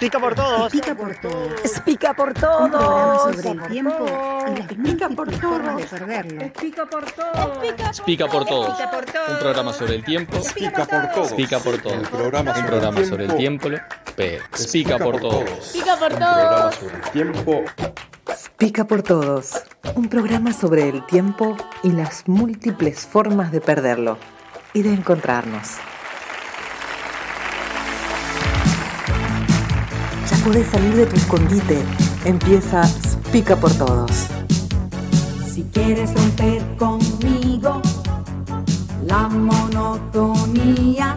Explica por todos. Explica por todos. Explica por Un programa todos. sobre el tiempo y las por todo. Explica por todos. Explica por todo. Un programa sobre el tiempo. Explica por todo. Explica por todos. Un programa sobre el tiempo. explica por todos. Explica por Un programa todo. sobre el tiempo. Pica por todos. Un programa sobre el tiempo y las múltiples formas de perderlo y de encontrarnos. Podés salir de tu escondite. Empieza Pica por todos. Si quieres romper conmigo la monotonía,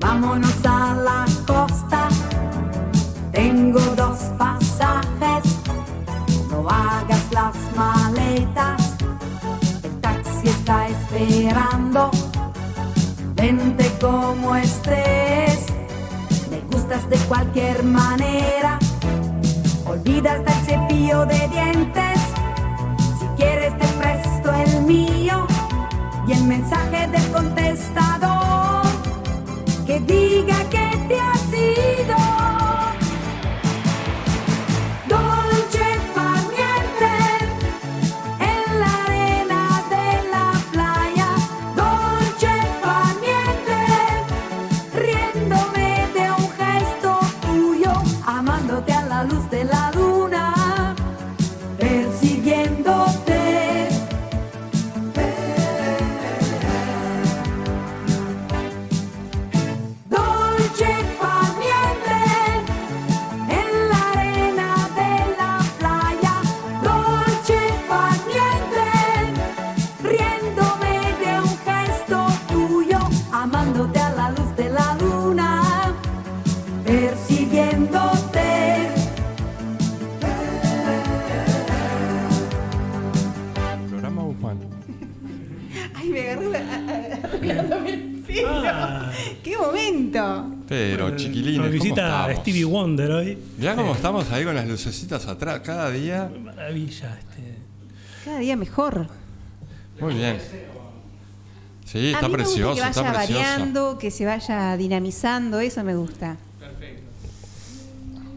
vámonos a la costa. Tengo dos pasajes, no hagas las maletas. El taxi está esperando. Vente como estés, de cualquier manera. Olvidas del cepillo de dientes. Si quieres te presto el mío y el mensaje del contestador que diga que te has ido. Wonder hoy. Mirá cómo estamos ahí con las lucecitas atrás, cada día. Maravilla. Este. Cada día mejor. Muy bien. Sí, a está mí me gusta precioso, que vaya está precioso. variando, que se vaya dinamizando, eso me gusta.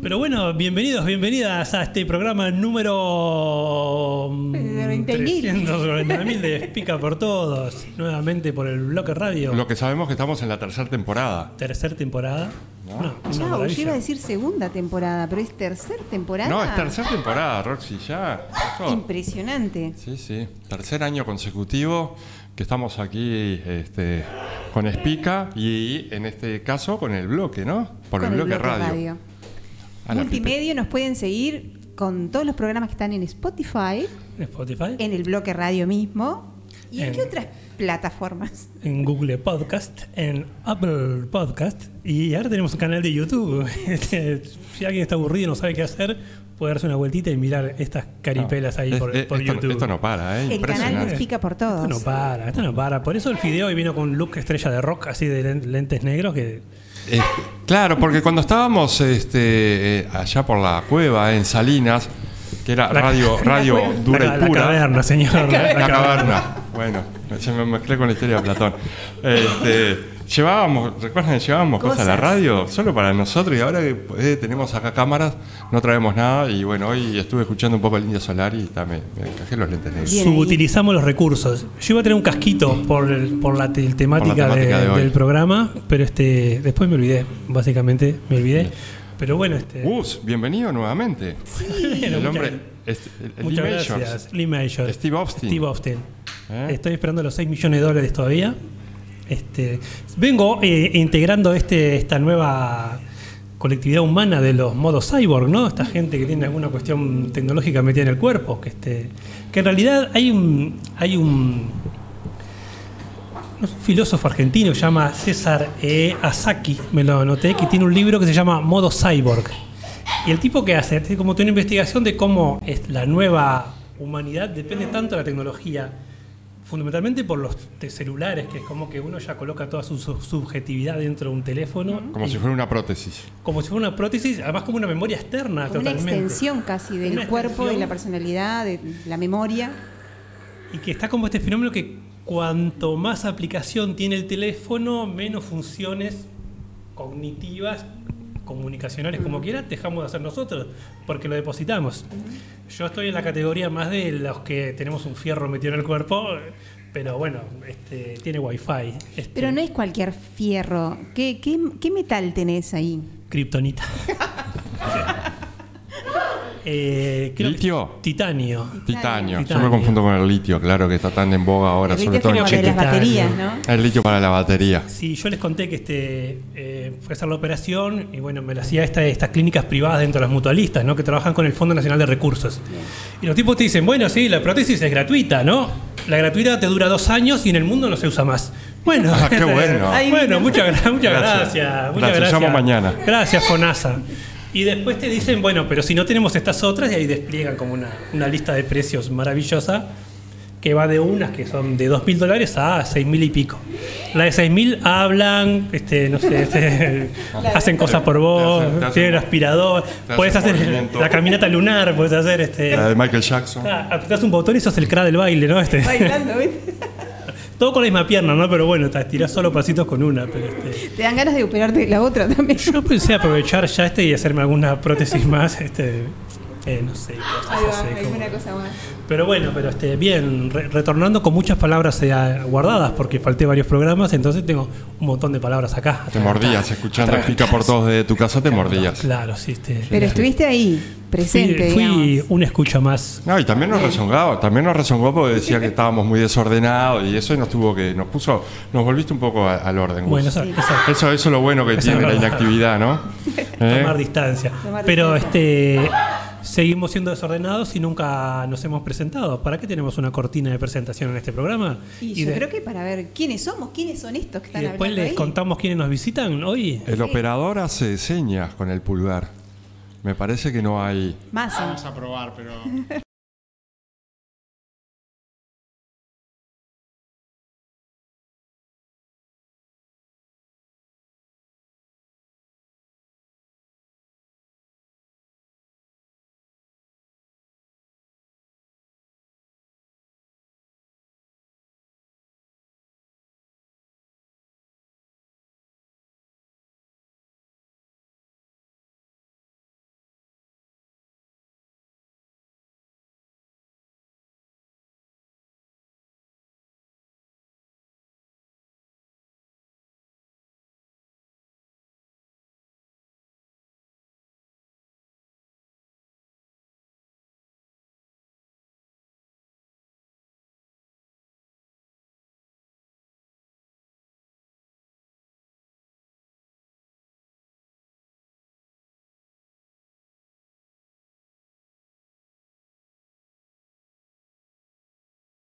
Pero bueno, bienvenidos, bienvenidas a este programa número mm, 20.000. 390.000 de Pica por Todos. Nuevamente por el Bloque Radio. Lo que sabemos que estamos en la tercera temporada. Tercer temporada. No. No, Chao, yo iba a decir segunda temporada, pero es tercer temporada. No, es tercera temporada, Roxy, ya. Impresionante. Sí, sí. Tercer año consecutivo que estamos aquí este, con Espica y en este caso con el bloque, ¿no? Por Con el bloque, radio. Multimedia nos pueden seguir con todos los programas que están en Spotify, En Spotify, en el bloque radio mismo. ¿Y en, En- qué otras plataformas? en Google Podcast, en Apple Podcast y ahora tenemos un canal de YouTube. Este, si alguien está aburrido y no sabe qué hacer, puede darse una vueltita y mirar estas caripelas ahí Es- por, es- por esto, YouTube. esto no para, ¿eh? El canal Impresionante. explica por todos. Esto no para, esto no para. Por eso el video hoy vino con un look estrella de rock, así de len- lentes negros, que Este, claro, porque cuando estábamos este, eh, allá por la cueva en Salinas, que era La- radio, radio dura la, y la pura. caverna, señor. La, La caverna. Bueno, se me mezclé con la historia de Platón. Este, llevábamos, ¿recuerdan? que Llevábamos cosas, a la radio solo para nosotros y ahora que eh, tenemos acá cámaras, no traemos nada. Y bueno, hoy estuve escuchando un poco el Indio Solar y ta, me, me encajé los lentes negros. Bien. Subutilizamos los recursos. Yo iba a tener un casquito por, el- por la te- temática, temática de- de hoy. del programa, pero este después me olvidé, básicamente me olvidé. Pero bueno, este. Gus, bienvenido nuevamente. el muchas- hombre, este, el- el Muchas Lee Majors. gracias. Lee Majors. Steve Austin. Steve Austin. ¿Eh? Estoy esperando los 6 millones de dólares todavía. Este, vengo eh, integrando este, esta nueva colectividad humana de los modos cyborg, ¿no? Esta gente que tiene alguna cuestión tecnológica metida en el cuerpo, que este, que en realidad hay un hay un, un filósofo argentino que se llama César E. Asaki, me lo anoté, que tiene un libro que se llama Modo Cyborg. Y el tipo que hace, hace como tiene una investigación de cómo es la nueva humanidad depende tanto de la tecnología, fundamentalmente por los celulares, que es como que uno ya coloca toda su su- subjetividad dentro de un teléfono, Como y- si fuera una prótesis. como si fuera una prótesis, además como una memoria externa Como una totalmente. extensión casi del Una cuerpo, de la personalidad, de la memoria. Y que está como este fenómeno que cuanto más aplicación tiene el teléfono, menos funciones cognitivas comunicacionales como quieras, dejamos de hacer nosotros, porque lo depositamos. Yo estoy en la categoría más de los que tenemos un fierro metido en el cuerpo, pero bueno, este, tiene wifi. Este, Pero no es cualquier fierro. ¿Qué, qué, qué metal tenés ahí? Kryptonita. Eh, creo ¿Litio? Titanio. Titanio. Yo me confundo con el litio, claro, que está tan en boga ahora, El sobre litio todo en Chile. las baterías, ¿no? El litio para la batería. Sí, yo les conté que este, eh, fue a hacer la operación y bueno, me la hacía esta, estas clínicas privadas dentro de las mutualistas, ¿no? Que trabajan con el Fondo Nacional de Recursos. Y los tipos te dicen, bueno, sí, la prótesis es gratuita, ¿no? La gratuita te dura dos años y en el mundo no se usa más. Bueno, Ah, qué bueno. Bueno, muchas, muchas Gracias. gracias. Muchas Gracias, mañana. Gracias, FONASA. Y después te dicen, bueno, pero si no tenemos estas otras, y ahí despliegan como una, una lista de precios maravillosa que va de unas que son de dos mil dólares a seis mil y pico. La de seis mil hablan, este, no sé, este, hacen cosas por vos, Te hacen- te hacen- tienen aspirador, puedes hacer movimiento. la caminata lunar, puedes hacer este. La de Michael Jackson. Ah, apretás un botón y sos el cra del baile, ¿no? Este, Bailando, ¿viste? todo con la misma pierna, ¿no? Pero bueno, te estirás solo pasitos con una. Pero este, Te dan ganas de operarte la otra también. yo pensé aprovechar ya este y hacerme alguna prótesis más, este, eh, no sé, cosas Ahí va, así, como- alguna cosa más. Pero bueno, pero este, bien, re- retornando con muchas palabras eh, guardadas porque falté varios programas, entonces tengo un montón de palabras acá. Te mordías, escuchando Pica por todos de tu casa, te mordías. Claro, sí. Este, Pero estuviste ahí, presente, fui, fui una escucha más. No, y también nos rezongaba, también nos rezongó porque decía que estábamos muy desordenados y eso y nos tuvo que, nos puso, nos volviste un poco a- al orden. Bueno, esa- esa- Eso, eso es lo bueno que Eso tiene la inactividad, ¿no? ¿Eh? tomar distancia. Tomar Pero distancia. este seguimos siendo desordenados y nunca nos hemos presentado. ¿Para qué tenemos una cortina de presentación en este programa? Y, yo de- creo que para ver quiénes somos, quiénes son estos que y están después hablando les ahí. contamos quiénes nos visitan hoy. El operador hace señas con el pulgar. Me parece que no hay. Más. Vamos a probar, pero.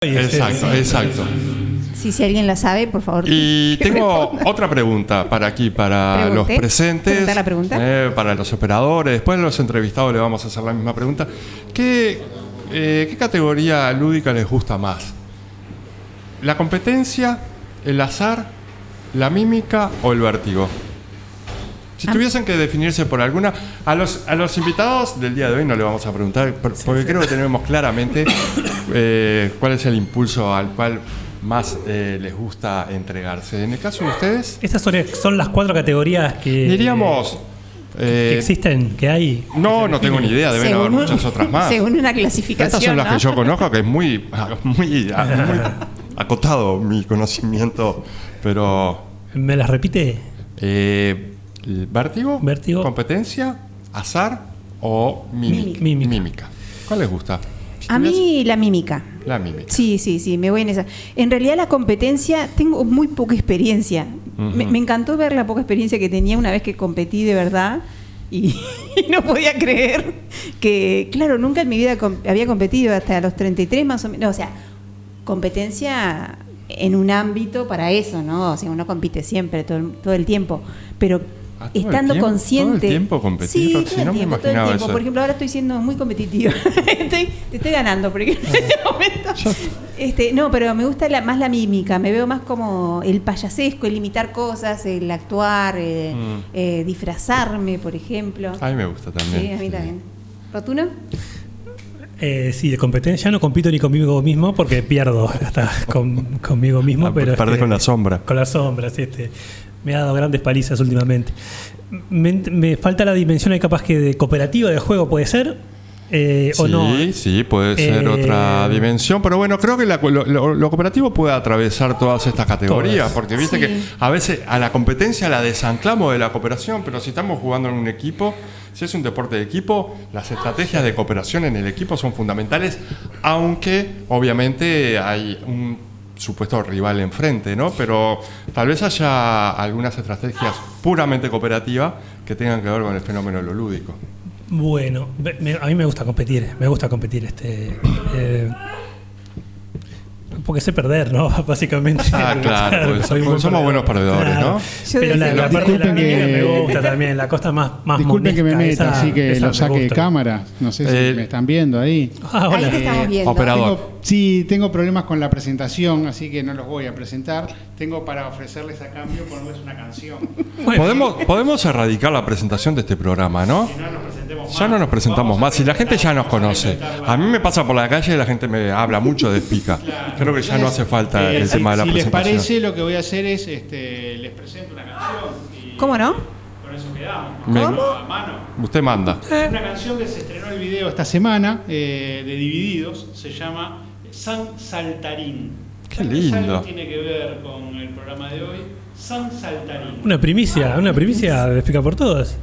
Exacto, exacto. Sí, si alguien la sabe, por favor. Y tengo responda. otra pregunta para aquí, para los presentes, ¿Preguntar la pregunta? eh, para los operadores. Después de los entrevistados le vamos a hacer la misma pregunta. ¿Qué, eh, ¿Qué categoría lúdica les gusta más? ¿La competencia, el azar, la mímica o el vértigo? Si Ah. tuviesen que definirse por alguna, a los, a los invitados del día de hoy no le vamos a preguntar, por- porque creo que tenemos claramente eh, cuál es el impulso al cual más eh, les gusta entregarse. En el caso de ustedes, Estas son, son las cuatro categorías que, diríamos... que eh, existen, que hay. no, no tengo ni idea, deben haber muchas otras más. Según una clasificación. Estas son las ¿no? que yo conozco, que es muy, muy, muy acotado mi conocimiento, pero... ¿Me las repite? Eh, ¿Vértigo? Vértigo. ¿Competencia? ¿Azar? ¿O mímica? Mímica. ¿Cuál les gusta? A mí la mímica. La mímica. Sí, sí, sí, me voy en esa. En realidad la competencia, tengo muy poca experiencia. me, encantó ver la poca experiencia que tenía una vez que competí de verdad y, y no podía creer que, claro, nunca en mi vida com- había competido hasta los 33 más o menos. O sea, competencia en un ámbito para eso, ¿no? O sea, uno compite siempre, todo todo el tiempo. Pero Ah, ¿todo el estando tiempo? consciente. ¿Todo el tiempo competir, Sí, todo el No me tiempo, todo el tiempo. eso. Por ejemplo, ahora estoy siendo muy competitiva. Estoy- te estoy ganando, por ejemplo, en este momento. Este, no, pero me gusta la- más la mímica. Me veo más como el payasesco, el imitar cosas, el actuar, eh, Mm. eh, disfrazarme, por ejemplo. A mí me gusta también. Sí, a mí sí. también. ¿Rotuno? Eh, sí, de competencia no compito ni conmigo mismo porque pierdo hasta con- conmigo mismo. Ah, pero perdés este, con la sombra. Con la sombra, sí. Este. Me ha dado grandes palizas últimamente. Me, me falta la dimensión ahí capaz que de cooperativa del juego, ¿puede ser? Eh, sí, ¿O no? sí, puede ser Eh, otra dimensión, pero bueno, creo que la- lo, lo- lo cooperativo puede atravesar todas estas categorías, Todas. porque viste Sí. que a veces a la competencia la desanclamos de la cooperación, pero si estamos jugando en un equipo, si es un deporte de equipo, las estrategias de cooperación en el equipo son fundamentales, aunque obviamente hay un supuesto rival enfrente, ¿no? Pero tal vez haya algunas estrategias puramente cooperativas que tengan que ver con el fenómeno de lo lúdico. Bueno, a mí me gusta competir, me gusta competir. este eh, Porque sé perder, ¿no? Básicamente. Ah, claro, pues, soy porque muy somos buenos perdedores, ¿no? Yo Pero la, la parte de la que- me gusta también, la costa más, más Disculpen que me meta, esa- así que lo saque de cámara. No sé si Eh, me están viendo ahí. Ah, hola. Ahí te estamos viendo. Operador. Tengo- sí, tengo problemas con la presentación, así que no los voy a presentar. Tengo para ofrecerles a cambio ponerles una canción. Bueno, Podemos, podemos erradicar la presentación de este programa, ¿no? Si no nos presentemos Ya no nos presentamos más y la gente ya nos conoce. A mí me pasa por la calle y la gente me habla mucho de Spica. Creo que ya no hace falta Eh, el si, tema de la si les presentación. parece, lo que voy a hacer es este, les presento una canción. Y ¿Cómo no? Con eso quedamos. Me- A mano. Usted manda. Una canción que se estrenó el video esta semana eh, de Divididos se llama San Saltarín. Qué lindo. algo tiene que ver con el programa de hoy. San Saltarín. Una primicia, una primicia de Explica por Todas.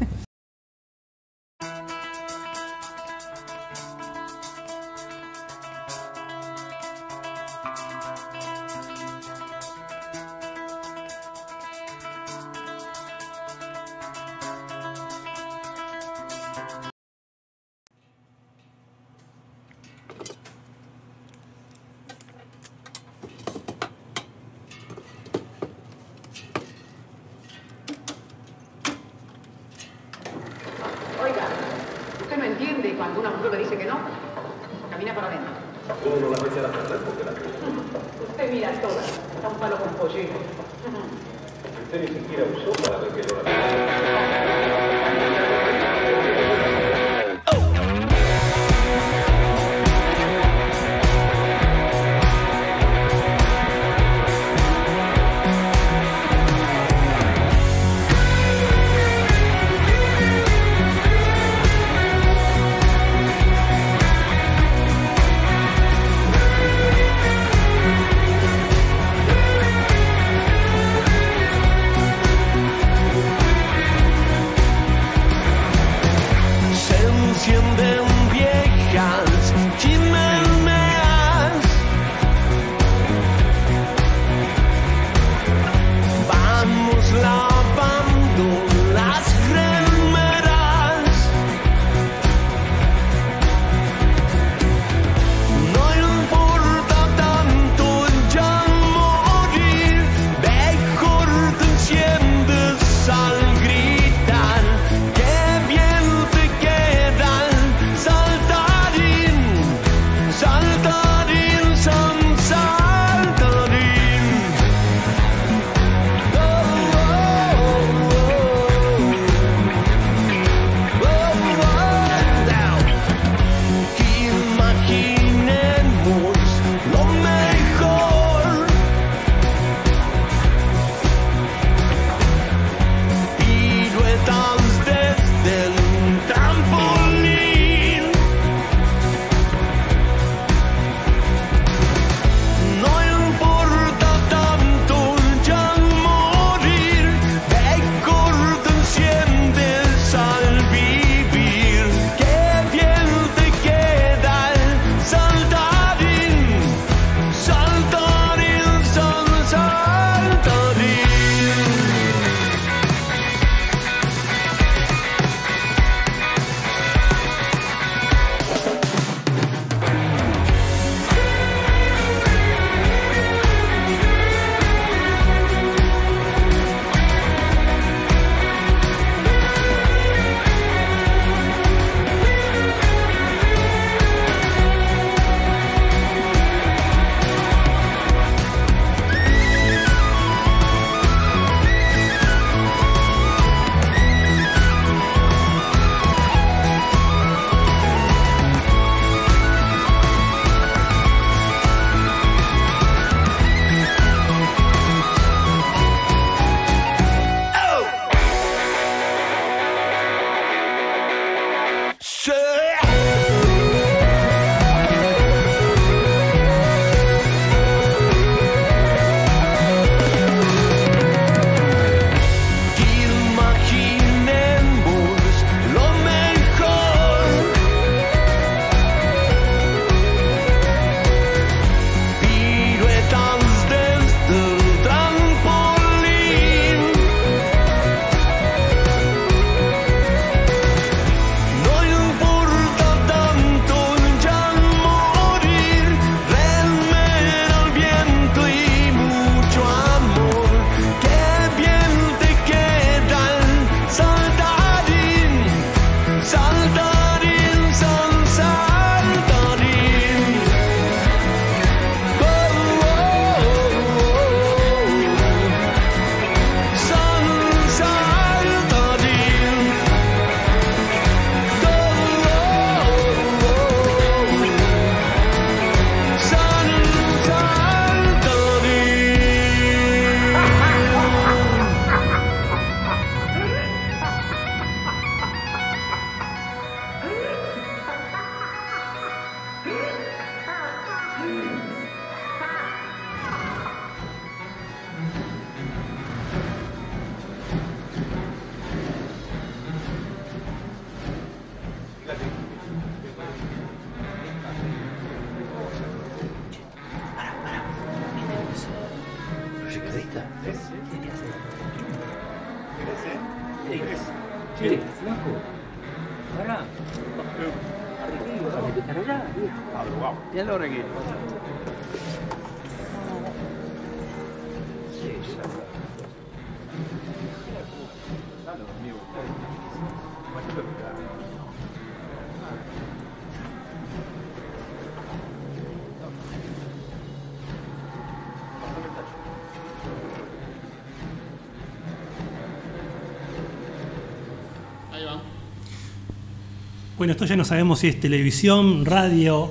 Bueno, esto ya no sabemos si es televisión, radio,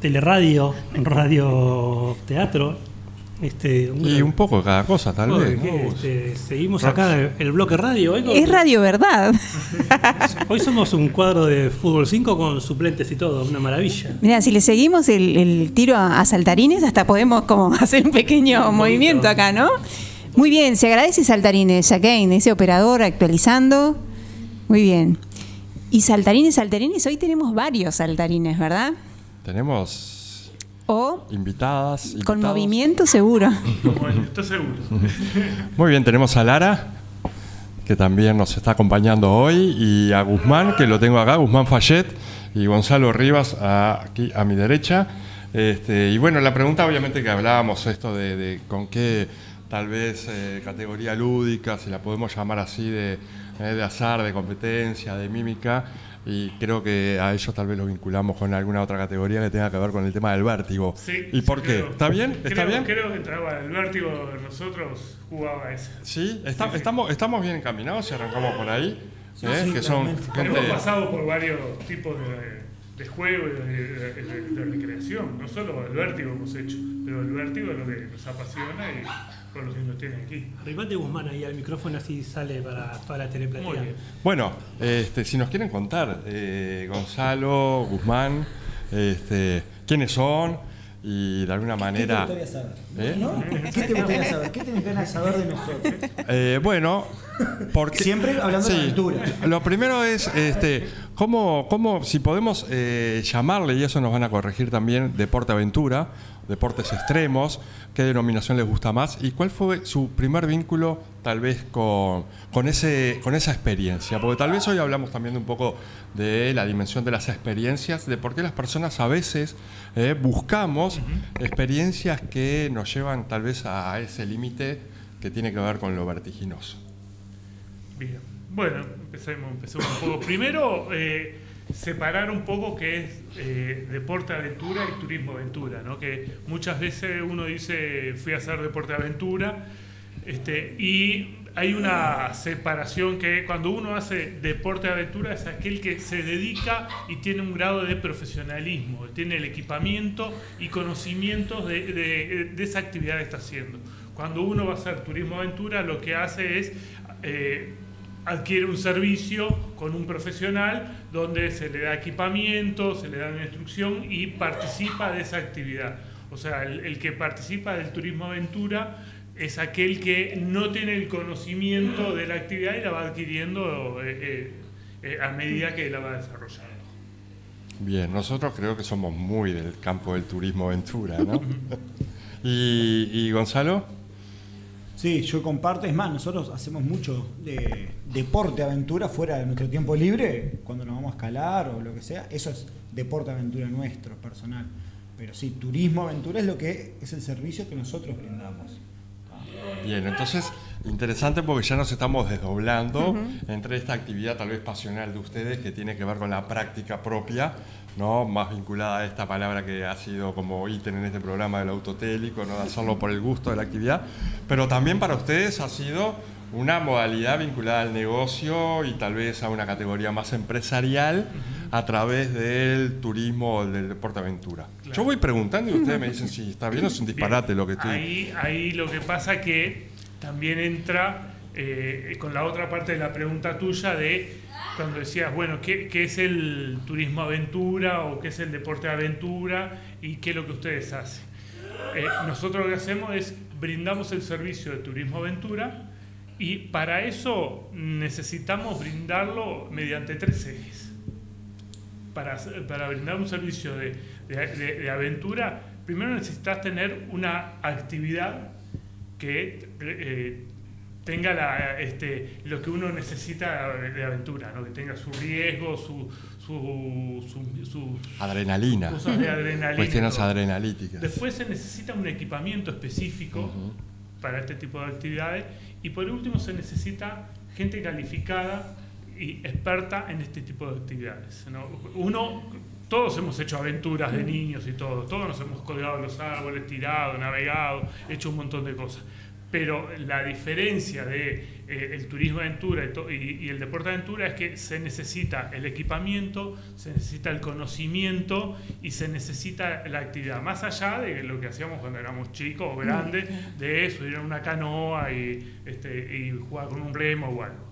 teleradio, radio teatro. Este, Y un poco de cada cosa, tal vez. Este, seguimos acá el bloque radio. Hoy, Es radio verdad. hoy somos un cuadro de fútbol 5 con suplentes y todo, una maravilla. Mira, si le seguimos el, el tiro a, a saltarines, hasta podemos como hacer un pequeño movimiento acá, ¿no? Muy bien, se agradece saltarines, Jacqueline, ese operador actualizando. Muy bien. Y saltarines, saltarines, hoy tenemos varios saltarines, ¿verdad? Tenemos O invitadas. con invitados. movimiento seguro. Estoy seguro. Muy bien, tenemos a Lara, que también nos está acompañando hoy, y a Guzmán, que lo tengo acá, Guzmán Fayet, y Gonzalo Rivas a- aquí a mi derecha. Este, y bueno, la pregunta obviamente que hablábamos, esto de, de con qué tal vez eh, categoría lúdica, si la podemos llamar así, de, de azar, de competencia, de mímica, y creo que a ellos tal vez lo vinculamos con alguna otra categoría que tenga que ver con el tema del vértigo. Sí, ¿Y por sí, qué? creo. ¿Está bien? ¿Está creo, bien? Creo que entraba el vértigo, nosotros jugaba ese. Sí, está- Estamos, estamos bien encaminados si arrancamos por ahí. Sí, ¿eh? sí, que son. Hemos pasado por varios tipos de, de juego y de, de- de- de recreación. No solo el vértigo hemos hecho, pero el vértigo es lo que nos apasiona y por lo que nos tiene aquí. Arribate Guzmán ahí al micrófono así sale para, para teleplatea. Muy bien. Bueno, este, si nos quieren contar, eh, Gonzalo, Guzmán, este, quiénes son y de alguna ¿Qué te manera. gustaría saber? ¿Eh? ¿No? ¿Qué te gustaría saber? ¿Qué tenés ganas de saber de nosotros? Eh, bueno, porque Siempre hablando de aventura. Lo primero es, este, cómo, cómo, si podemos eh, llamarle y eso nos van a corregir también deporte aventura, deportes extremos, qué denominación les gusta más y cuál fue su primer vínculo tal vez con, con ese, con esa experiencia, porque tal vez hoy hablamos también de un poco de la dimensión de las experiencias, de por qué las personas a veces eh, buscamos experiencias que nos llevan tal vez a ese límite que tiene que ver con lo vertiginoso. Bien. Bueno, empecemos, empecemos un poco. Primero, eh, separar un poco qué es eh, deporte aventura y turismo aventura, ¿no? Que muchas veces uno dice fui a hacer deporte aventura, este, y hay una separación que cuando uno hace deporte aventura es aquel que se dedica y tiene un grado de profesionalismo, tiene el equipamiento y conocimientos de, esa actividad que está haciendo. Cuando uno va a hacer turismo aventura, lo que hace es eh, adquiere un servicio con un profesional donde se le da equipamiento, se le da una instrucción y participa de esa actividad. O sea, el, el que participa del turismo aventura es aquel que no tiene el conocimiento de la actividad y la va adquiriendo eh, eh, eh, a medida que la va desarrollando. Bien, nosotros creo que somos muy del campo del turismo aventura, ¿no? y, y Gonzalo, Sí, yo comparto. Es más, nosotros hacemos mucho de deporte aventura fuera de nuestro tiempo libre, cuando nos vamos a escalar o lo que sea. Eso es deporte aventura nuestro, personal. Pero sí, turismo aventura es lo que es el servicio que nosotros brindamos. bien, entonces interesante porque ya nos estamos desdoblando entre esta actividad tal vez pasional de ustedes que tiene que ver con la práctica propia, ¿no? Más vinculada a esta palabra que ha sido como ítem en este programa del autotélico, ¿no? De hacerlo por el gusto de la actividad, pero también para ustedes ha sido una modalidad vinculada al negocio y tal vez a una categoría más empresarial a través del turismo o del deporte aventura. Yo voy preguntando y ustedes me dicen si está bien o es un disparate lo que estoy... Ahí, ahí lo que pasa que también entra eh, con la otra parte de la pregunta tuya de cuando decías, bueno, ¿qué, qué es el turismo aventura o qué es el deporte aventura y qué es lo que ustedes hacen? Eh, nosotros lo que hacemos es brindamos el servicio de turismo aventura y para eso necesitamos brindarlo mediante tres ejes. Para, para brindar un servicio de, de- de- de aventura, primero necesitas tener una actividad que eh, tenga la, este, lo que uno necesita de, aventura, ¿no? que tenga su riesgo, su, su, su- su- Adrenalina. cosas de adrenalina. Cuestiones adrenalíticas. Después se necesita un equipamiento específico para este tipo de actividades y por último se necesita gente calificada y experta en este tipo de actividades. ¿no? Uno, todos hemos hecho aventuras de niños y todo, todos nos hemos colgado los árboles, tirado, navegado, hecho un montón de cosas. Pero la diferencia de eh, el turismo de aventura y, to- y- y el deporte de aventura es que se necesita el equipamiento, se necesita el conocimiento y se necesita la actividad. Más allá de lo que hacíamos cuando éramos chicos o grandes, de subir a una canoa y, este, y jugar con un remo o algo.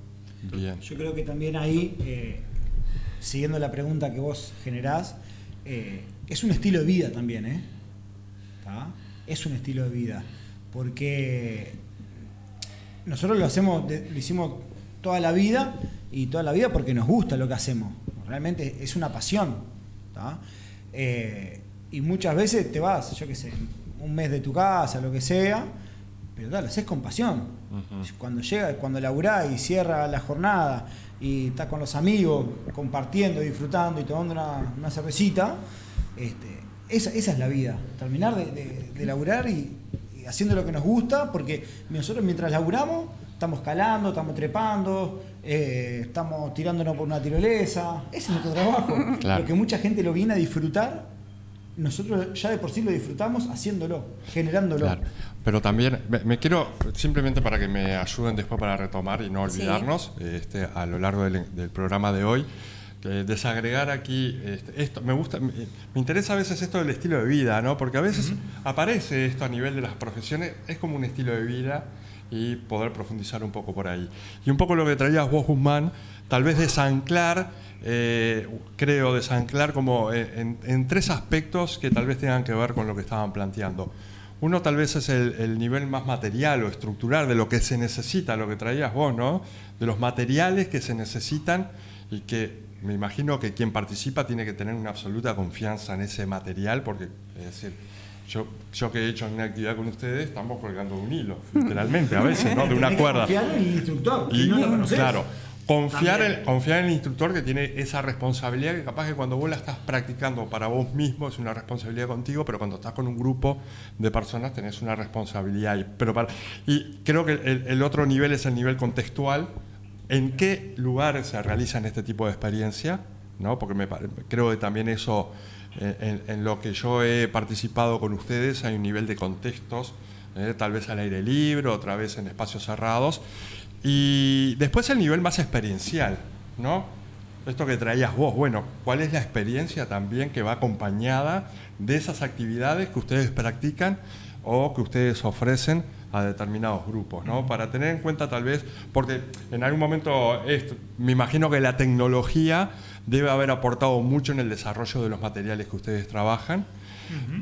Bien. Yo creo que también ahí, eh, siguiendo la pregunta que vos generás, eh, es un estilo de vida también, ¿eh? ¿Tá? Es un estilo de vida. Porque nosotros lo hacemos, lo hicimos toda la vida y toda la vida porque nos gusta lo que hacemos. Realmente es una pasión. Eh, y muchas veces te vas, yo qué sé, un mes de tu casa, lo que sea, pero tal, lo haces con pasión. Cuando llega, cuando laburás y cierra la jornada y estás con los amigos compartiendo, disfrutando y tomando una, una cervecita, este, esa, esa es la vida. Terminar de, de- de laburar y haciendo lo que nos gusta, porque nosotros mientras laburamos estamos calando, estamos trepando, eh, estamos tirándonos por una tirolesa. Ese es nuestro trabajo. Claro. Lo que mucha gente lo viene a disfrutar, nosotros ya de por sí lo disfrutamos haciéndolo, generándolo. Claro. Pero también me, me quiero, simplemente para que me ayuden después para retomar y no Sí. olvidarnos, este, a lo largo del, del programa de hoy, desagregar aquí este, esto. Me gusta, me, me interesa a veces esto del estilo de vida, ¿no? Porque a veces aparece esto a nivel de las profesiones, es como un estilo de vida y poder profundizar un poco por ahí. Y un poco lo que traías vos, Guzmán, tal vez desanclar, eh, creo, desanclar como en, en- en tres aspectos que tal vez tengan que ver con lo que estaban planteando. Uno tal vez es el, el nivel más material o estructural de lo que se necesita, lo que traías vos, ¿no? De los materiales que se necesitan y que me imagino que quien participa tiene que tener una absoluta confianza en ese material, porque, es decir, yo, yo que he hecho una actividad con ustedes, estamos colgando un hilo, literalmente, a veces, ¿no? De una cuerda. confiar en el instructor, Y, si no lo conocés. claro, confiar en, confiar en el instructor que tiene esa responsabilidad que capaz que cuando vos la estás practicando para vos mismo es una responsabilidad contigo, pero cuando estás con un grupo de personas tenés una responsabilidad. Y, pero para, y creo que el, el otro nivel es el nivel contextual. ¿En qué lugares se realizan este tipo de experiencia? ¿No? Porque me creo que también eso, eh, en, en lo que yo he participado con ustedes, hay un nivel de contextos, eh, tal vez al aire libre, otra vez en espacios cerrados. Y después el nivel más experiencial, ¿no? Esto que traías vos, bueno, ¿cuál es la experiencia también que va acompañada de esas actividades que ustedes practican o que ustedes ofrecen a determinados grupos, ¿no? Para tener en cuenta tal vez, porque en algún momento esto, me imagino que la tecnología debe haber aportado mucho en el desarrollo de los materiales que ustedes trabajan.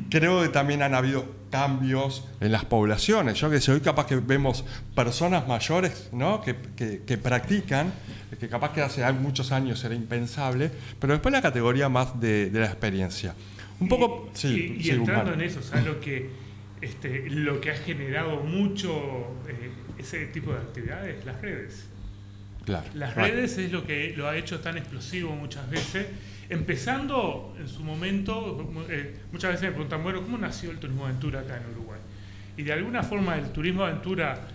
Creo que también han habido cambios en las poblaciones. Yo que sé, hoy capaz que vemos personas mayores ¿no? que, que- que practican, que capaz que hace muchos años era impensable, pero después la categoría más de, de la experiencia. Un poco, sí, y, y sí, entrando Guzmán. en eso, ¿sabes lo que, este, lo que ha generado mucho eh, ese tipo de actividades? Las redes. Claro. Las Right. redes es lo que lo ha hecho tan explosivo muchas veces. Empezando en su momento, eh, muchas veces me preguntan, bueno, ¿cómo nació el turismo de aventura acá en Uruguay? Y de alguna forma el turismo de aventura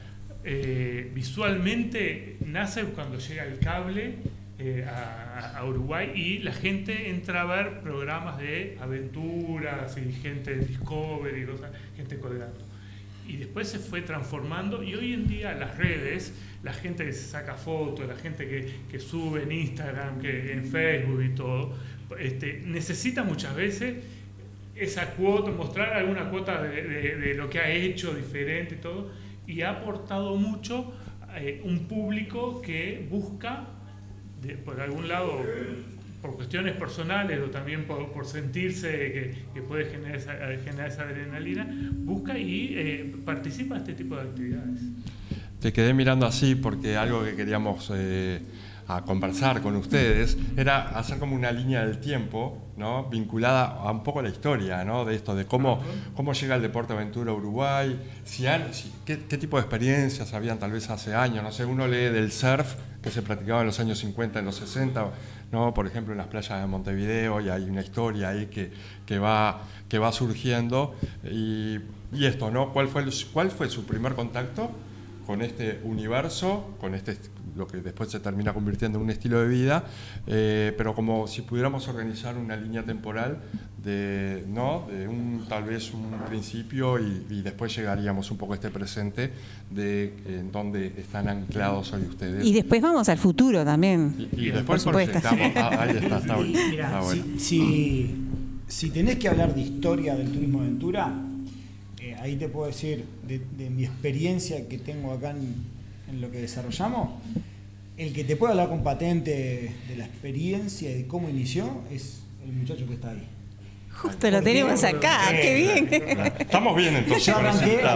eh, visualmente nace cuando llega el cable eh, a, Uruguay y la gente entra a ver programas de aventuras y gente de Discovery, cosas, gente colgando. Y después se fue transformando y hoy en día las redes, la gente que se saca fotos, la gente que, que sube en Instagram, que en Facebook y todo, este, necesita muchas veces esa cuota, mostrar alguna cuota de, de- de lo que ha hecho diferente y todo, y ha aportado mucho eh, un público que busca, por algún lado, por cuestiones personales o también por, por sentirse que, que puede generar esa, generar esa adrenalina, busca y eh, participa en este tipo de actividades. Te quedé mirando así porque algo que queríamos eh, a conversar con ustedes era hacer como una línea del tiempo, ¿no? vinculada a un poco a la historia ¿no? de esto, de cómo, cómo llega el deporte aventura a Uruguay, si han- si- qué, qué tipo de experiencias habían tal vez hace años, no sé, uno lee del surf que se practicaba en los años 50, en los 60, ¿no? por ejemplo en las playas de Montevideo, y hay una historia ahí que, que, va, que va surgiendo, y, y esto, ¿no? ¿Cuál fue, el- ¿cuál fue su primer contacto? Con este universo, con este lo que después se termina convirtiendo en un estilo de vida, eh, pero como si pudiéramos organizar una línea temporal de, ¿no? de un, tal vez un principio y, y después llegaríamos un poco a este presente de eh, en donde están anclados hoy ustedes. Y después vamos al futuro también. Y después por supuesto. proyectamos. Ah, ahí está, está, está bueno. si, si, si tenés que hablar de historia del turismo aventura, eh, ahí te puedo decir de, de mi experiencia que tengo acá en, en lo que desarrollamos. El que te puede hablar con patente de la experiencia y de cómo inició es el muchacho que está ahí. Justo lo tenemos acá, Eh, qué bien. Estamos bien entonces. Yo arranqué, a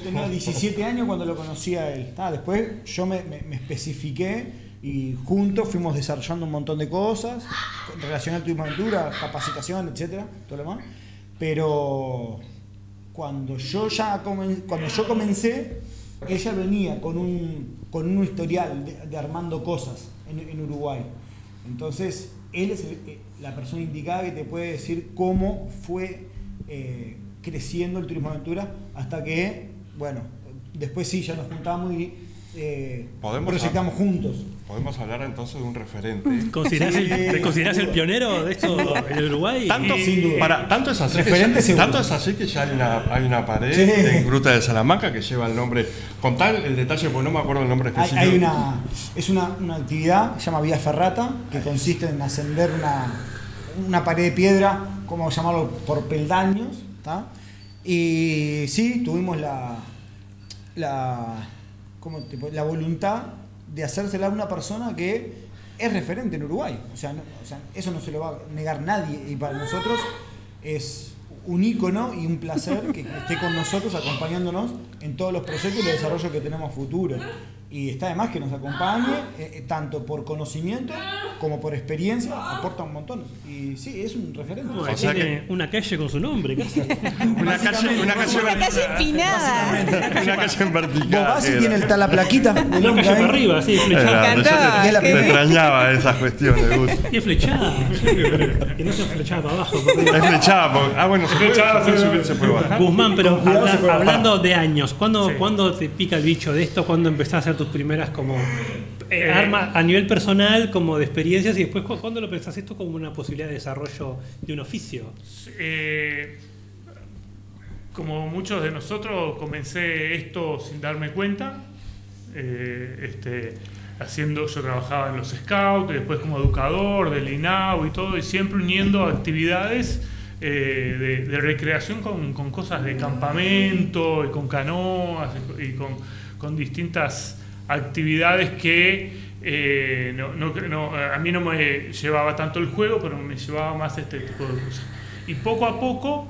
tenía 17 años cuando lo conocí a él. Ah, después yo me, me- me especifiqué y juntos fuimos desarrollando un montón de cosas relacionadas al turismo aventura, capacitación, etcétera, todo lo demás. Pero cuando yo ya comen- cuando yo comencé, ella venía con un, con un historial de, de armando cosas en, en Uruguay. Entonces, él es el- eh, la persona indicada que te puede decir cómo fue eh, creciendo el turismo aventura hasta que, bueno, después sí, ya nos juntamos y eh, Podemos proyectamos juntos. Podemos hablar entonces de un referente. ¿Considerás el, ¿Te considerás el pionero de esto en Uruguay? Tanto, Sin duda. para, tanto, es así que Referente ya, tanto es así que ya hay una, hay una pared Sí. en Gruta de Salamanca que lleva el nombre. Con tal el detalle, porque no me acuerdo el nombre Hay, específico. hay una, es una, una actividad, se llama Vía Ferrata, que consiste en ascender una, una pared de piedra, como llamarlo, por peldaños. ¿tá? Y sí, tuvimos la, la, ¿cómo te la voluntad de hacérsela a una persona que es referente en Uruguay. O sea, no- o sea, eso no se lo va a negar nadie. Y para nosotros es un ícono y un placer que esté con nosotros acompañándonos en todos los proyectos y los desarrollos que tenemos futuros. Y está además que nos acompañe, eh, eh, tanto por conocimiento como por experiencia, aporta un montón. Y sí, es un referente. Tiene una calle con su nombre, casi. Una calle, una calle, Una calle empinada. una calle en vertical. Vos vas y era. tiene el- la plaquita. Una calle para arriba, sí, flechada. bien. extrañaba esas cuestiones. Y es flechada. que no sea flechada para abajo. Es flechada, porque- ah bueno, se puede, Flechada, se puede sí. subir, se puede bajar. Guzmán, pero habla- hablando de años, ¿cuándo, Sí. ¿cuándo te pica el bicho de esto? ¿Cuándo empezás a hacer tus primeras como eh, Eh. arma a nivel personal, como de experiencias? Y después, ¿cu- ¿cuándo lo pensás esto como una posibilidad de desarrollo de un oficio? Eh, como muchos de nosotros, comencé esto sin darme cuenta. Eh, este, haciendo, yo trabajaba en los scouts, después como educador del INAU y todo, y siempre uniendo actividades eh, de, de recreación con, con cosas de campamento y con canoas y con, con distintas actividades que eh, no- no- no, a mí no me llevaba tanto el juego, pero me llevaba más este tipo de cosas. Y poco a poco,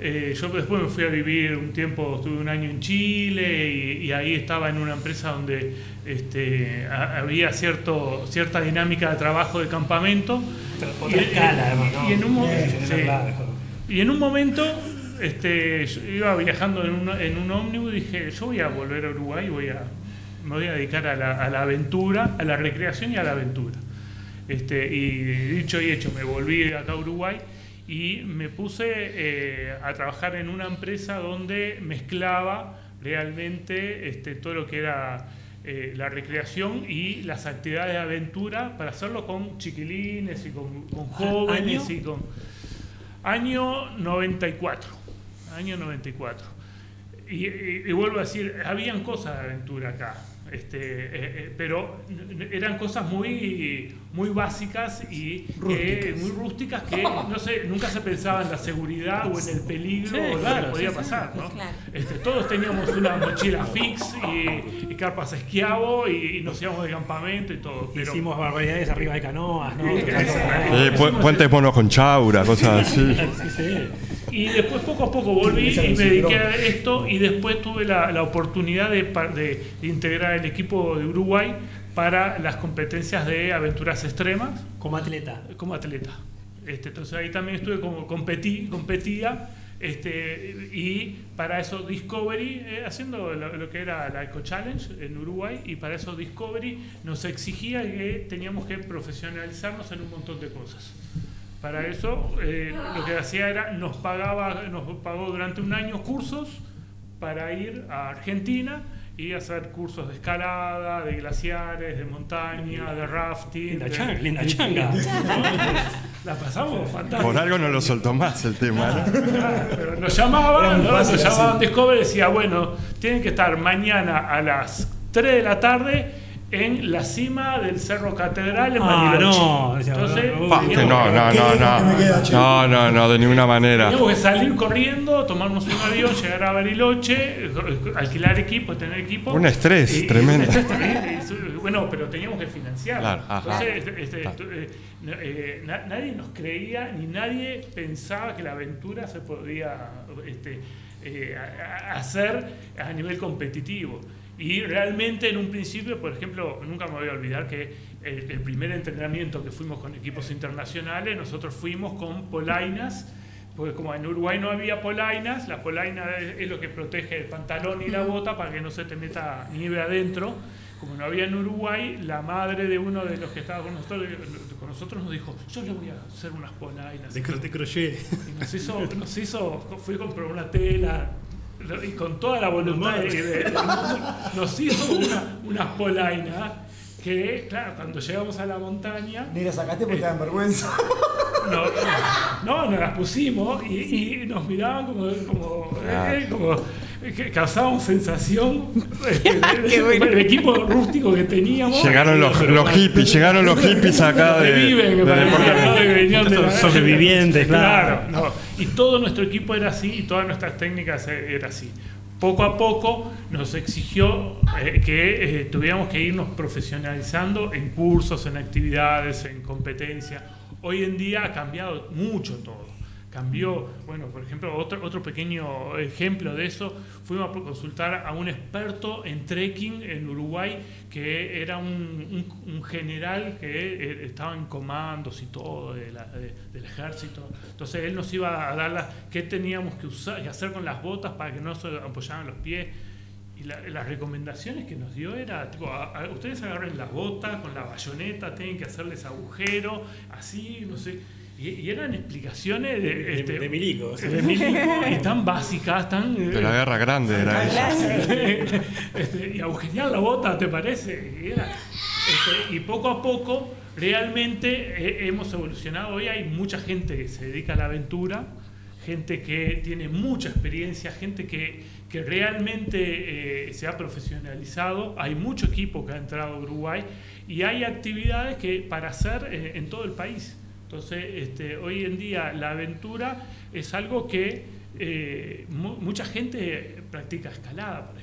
eh, yo después me fui a vivir un tiempo, estuve un año en Chile y, y ahí estaba en una empresa donde este, ha- había cierto, cierta dinámica de trabajo de campamento. Otra escala, además, ¿no? y en un Eh, sí. Y en momento este, yo iba viajando en un, en un ómnibus y dije, yo voy a volver a Uruguay, voy a, me voy a dedicar a la, a la aventura, a la recreación y a la aventura. Este, y dicho y hecho, me volví acá a Uruguay y me puse eh, a trabajar en una empresa donde mezclaba realmente este, todo lo que era eh, la recreación y las actividades de aventura para hacerlo con chiquilines y con, con jóvenes ¿Año? y con... Año 94. Año 94. Y, y- y vuelvo a decir, habían cosas de aventura acá, este, eh, eh, pero eran cosas muy, muy básicas y que- muy rústicas que no sé, nunca se pensaba en la seguridad o en el peligro Sí, o lo claro, que podía sí, pasar. ¿no? Claro. Este, todos teníamos una mochila fix y, y carpas esquiavo y, y nos íbamos de campamento y todo. Pero, Hicimos barbaridades arriba de canoas, ¿no? Sí, Eh, pu- puentes monos con chaura, cosas así. Sí, sí. Y después poco a poco volví y me dediqué a esto y después tuve la, la oportunidad de, pa- de integrar el equipo de Uruguay para las competencias de aventuras extremas. Como atleta. Como atleta. Este, entonces ahí también estuve como competí, competía este, y para eso Discovery, eh, haciendo lo, lo que era la Eco Challenge en Uruguay, y para eso Discovery nos exigía que teníamos que profesionalizarnos en un montón de cosas. Para eso eh, lo que hacía era, nos pagaba, nos pagó durante un año cursos para ir a Argentina y hacer cursos de escalada, de glaciares, de montaña, de rafting. Linda de- changa, linda changa. La pasamos fantástico. Por algo no lo soltó más el tema, ¿no? Pero nos llamaban, ¿no? nos llamaban. Discovery y decía, bueno, tienen que estar mañana a las 3 de la tarde en la cima del Cerro Catedral en Ah, Bariloche. no, Entonces, no, no, no, no. No, no, no, de ninguna manera. Teníamos que salir corriendo, tomarnos un avión, llegar a Bariloche, alquilar equipo, tener equipo. Un estrés Y- y- tremendo. un estrés Bueno, pero teníamos que financiar. Claro. Entonces, este, este, Claro. tu- eh, eh, na- nadie nos creía ni nadie pensaba que la aventura se podía este, eh, hacer a nivel competitivo. Y realmente en un principio, por ejemplo, nunca me voy a olvidar que el, el primer entrenamiento que fuimos con equipos internacionales, nosotros fuimos con polainas, porque como en Uruguay no había polainas, la polaina es, es lo que protege el pantalón y la bota para que no se te meta nieve adentro. Como no había en Uruguay, la madre de uno de los que estaba con nosotros, con nosotros nos dijo, yo le voy a hacer unas polainas. De, cro- de crochet. Y nos hizo, nos hizo, fui a comprar una tela y con toda la voluntad de- de- del mundo, nos hizo una, unas polainas que, claro, cuando llegamos a la montaña, Ni la sacaste porque te dan vergüenza. no, no, nos las pusimos y, y nos miraban como, como, eh, como que causaban sensación este, de- de- el equipo rústico que teníamos. Llegaron los, los hippies, llegaron los hippies acá de, de. Que venían de la- Sobrevivientes, claro. no. Y todo nuestro equipo era así y todas nuestras técnicas eh, era así. Poco a poco nos exigió eh, que eh, tuviéramos que irnos profesionalizando en cursos, en actividades, en competencias. Hoy en día ha cambiado mucho todo. Cambió, bueno, por ejemplo, otro, otro pequeño ejemplo de eso, fuimos a consultar a un experto en trekking en Uruguay, que era un, general que eh, estaba en comandos y todo del ejército. Entonces él nos iba a dar las, qué teníamos que usar y hacer con las botas para que no se apoyaran los pies. Y la- las recomendaciones que nos dio era, tipo, a- ustedes agarren las botas con la bayoneta, tienen que hacerles agujero, así, no sé. Y, y eran explicaciones de, De- este, de milicos. de milicos, y tan básicas, tan... De la guerra grande era eso. Este, y agujerear la bota, ¿te parece? Y, era, este, y poco a poco, realmente eh, hemos evolucionado. Hoy hay mucha gente que se dedica a la aventura, gente que tiene mucha experiencia, gente que, que realmente eh, se ha profesionalizado. Hay mucho equipo que ha entrado a Uruguay y hay actividades que para hacer eh, en todo el país. Entonces, este, hoy en día la aventura es algo que eh, mu- mucha gente practica escalada, por ejemplo.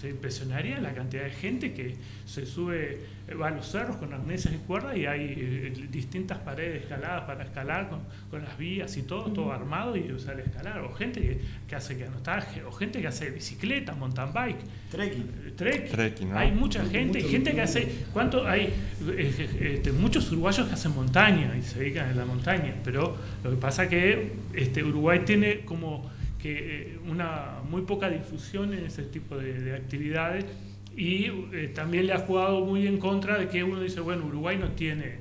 Se impresionaría la cantidad de gente que se sube, eh, va a los cerros con arneses y cuerdas y hay eh, distintas paredes escaladas para escalar con, con las vías y todo, todo armado y usar escalar. O gente que, que hace canotaje, o gente que hace bicicleta, mountain bike. Trekking. Eh, Trekking. Trekking, ¿no? Hay mucha gente, gente que hace. ¿Cuánto hay? este, muchos uruguayos que hacen montaña y se dedican a la montaña, pero lo que pasa que este, Uruguay tiene como que eh, una muy poca difusión en ese tipo de, de actividades y eh, también le ha jugado muy en contra de que uno dice, bueno, Uruguay no tiene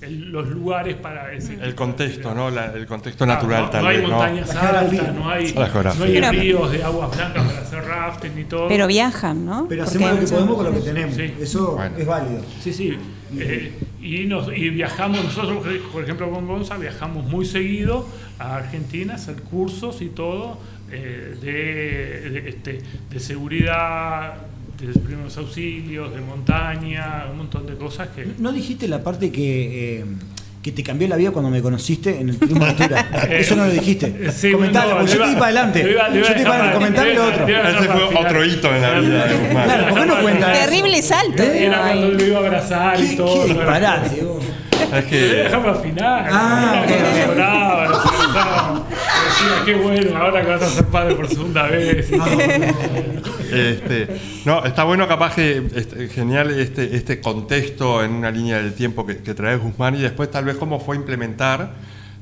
el- los lugares para ese El contexto. ¿no? La- el contexto Ah, natural no, tal no hay vez, ¿no? montañas geografía. altas, no hay, no hay ríos de aguas blancas para hacer rafting y todo. Pero viajan, ¿no? Pero hacemos lo que podemos con lo que tenemos. Sí. Eso Bueno. es válido. Sí, sí. Eh, y, nos, y viajamos, nosotros, por ejemplo, con Gonza, viajamos muy seguido a Argentina a hacer cursos y todo eh, de, este, de seguridad, de primeros auxilios, de montaña, un montón de cosas que... ¿No dijiste la parte que, eh, que te cambió la vida cuando me conociste en el turismo de altura? Eh, Eso no lo dijiste. eh, sí, Comentalo, no, porque yo te iba- para adelante. iba- Yo iba te a di para adelante. Comentale para- lo otro. iba Ese fue otro hito en la vida de Guzmán. Claro, ¿por qué no cuentas eso? Terrible salto. Era cuando lo iba a abrazar y ¿Qué, todo. qué disparate, vos? Es que dejamos al final. Ah, Era cuando ok. lloraba, nos abrazaba, decía, qué bueno, ahora que vas a ser padre por segunda vez. Este, no, está bueno capaz que este, genial este, este contexto en una línea del tiempo que, que trae Guzmán y después tal vez cómo fue implementar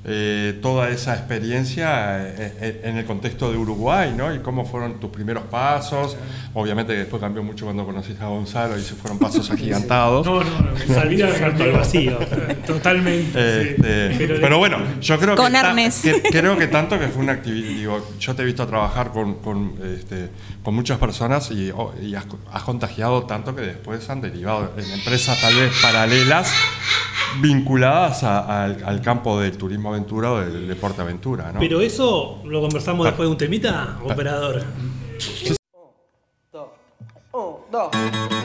eh, toda esa experiencia eh, eh, en el contexto de Uruguay, ¿no? Y cómo fueron tus primeros pasos. Obviamente que después cambió mucho cuando conociste a Gonzalo y se fueron pasos agigantados. No, no, no, Salto al vacío. Totalmente. sí. Este, Pero- pero, bueno, yo creo Con que, ta- arnés. que- creo que tanto que fue una actividad, digo, yo te he visto trabajar con, con, este, con muchas personas y, oh, y has, has contagiado tanto que después han derivado en empresas tal vez paralelas vinculadas a- al, al campo del turismo aventura o del deporte aventura, ¿no? Pero eso lo conversamos después de un temita, operador. Tan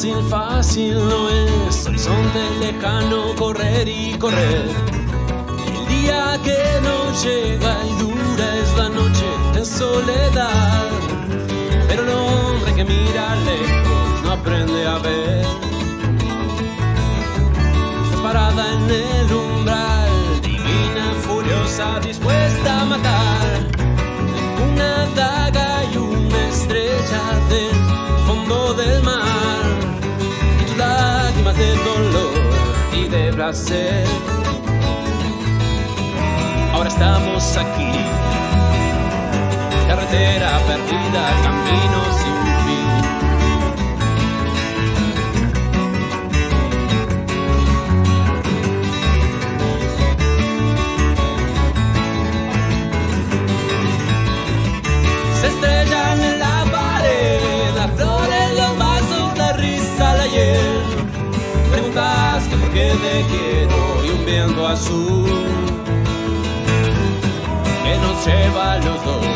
fácil, fácil no es, horizonte lejano, correr y correr. El día que no llega y dura es la noche en soledad. Pero el hombre que mira lejos no aprende a ver. Parada en el umbral, divina, furiosa, dispuesta a matar. Una daga y una estrella del fondo del mar. De dolor y de placer. Ahora estamos aquí. Carretera perdida, camino sin fin. Se Quiero y un viento azul que nos lleva a los dos.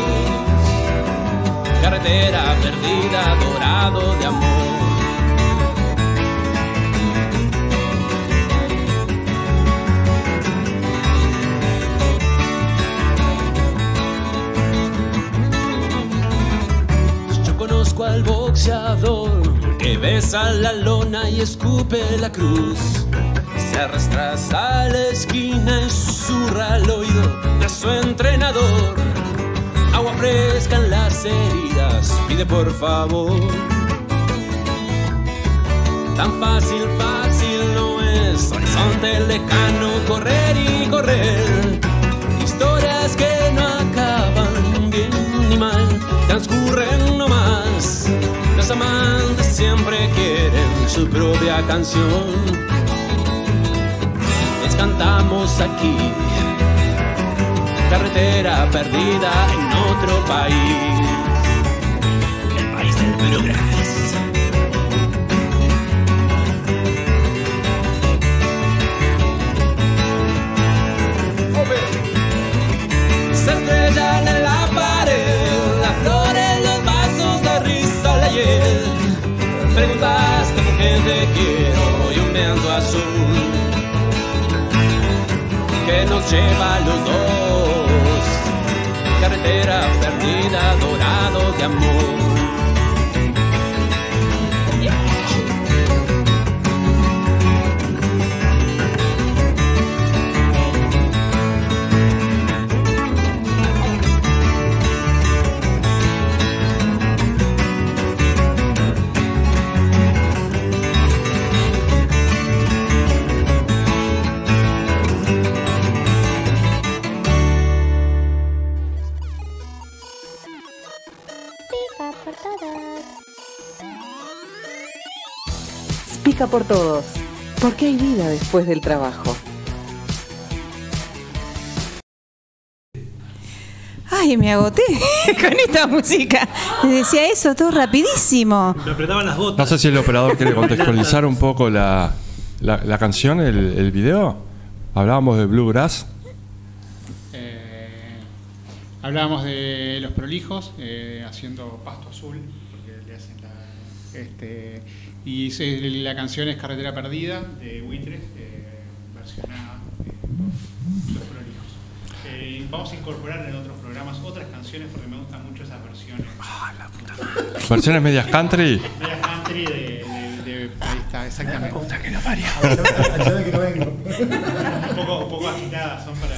Carretera perdida, dorado de amor. Conozco al boxeador que besa la lona y escupe la cruz. Se arrastra hasta la esquina y susurra al oído de su entrenador. Agua fresca en las heridas, pide por favor. Tan fácil, fácil no es, horizonte lejano, correr y correr. Historias que no acaban bien ni mal, transcurren nomás. Los amantes siempre quieren su propia canción. Cantamos aquí, carretera perdida en otro país. El país del bluegrass. Se estrellan en la pared, las flores, los vasos, la risa, la hiel. Preguntaste por qué te quiero y un viento azul que nos lleva a los dos. Carretera perdida, dorado de amor. Por todos, porque hay vida después del trabajo. Ay, me agoté con esta música. Decía eso todo rapidísimo. Me apretaban las botas. No sé si el operador quiere contextualizar un poco la, la, la canción, el, el video. Hablábamos de Bluegrass. Hablábamos de los prolijos, eh, haciendo pasto azul, porque le hacen la. Este, y se- la canción es Carretera Perdida, de Buitres, eh, versionada eh, por los prolijos. Eh, vamos a incorporar en otros programas otras canciones porque me gustan mucho esas versiones. Versiones medias country. Media country de, de- de- ahí está, exactamente. que no varía. que no vengo. un, poco, un poco agitadas, son para.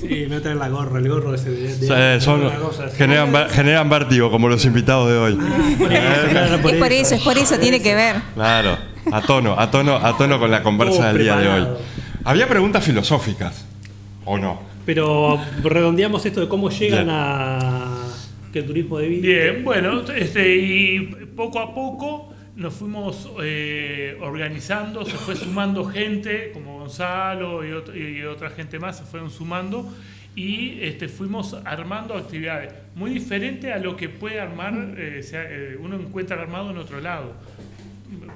Sí, a traer la gorra, el gorro ese de. de- Sí, de son- una cosa generan, ver- generan vértigo como los invitados de hoy. Es por eso, es por eso, tiene que ver. Claro, a tono, a tono, a tono con la conversa Todo del día de hoy. Había preguntas filosóficas, ¿o no? Pero redondeamos esto de cómo llegan Bien. a que el turismo de vida. Bien, bueno, este, y poco a poco nos fuimos eh, organizando, se fue sumando gente, como Gonzalo y, ot- y otra gente más se fueron sumando y este, fuimos armando actividades muy diferente a lo que puede armar, eh, eh, uno encuentra armado en otro lado.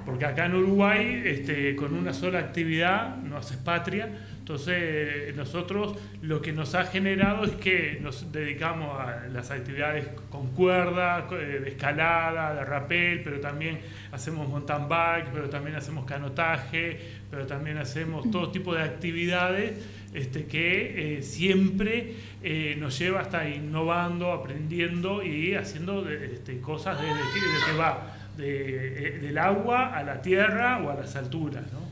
Porque acá en Uruguay, este, con una sola actividad, no haces patria. Entonces, eh, nosotros lo que nos ha generado es que nos dedicamos a las actividades con cuerda, eh, de escalada, de rappel, pero también hacemos mountain bike, pero también hacemos canotaje, pero también hacemos todo tipo de actividades este, que eh, siempre eh, nos lleva hasta innovando, aprendiendo y haciendo de- este, cosas desde que, desde que va de- del agua a la tierra o a las alturas. ¿no?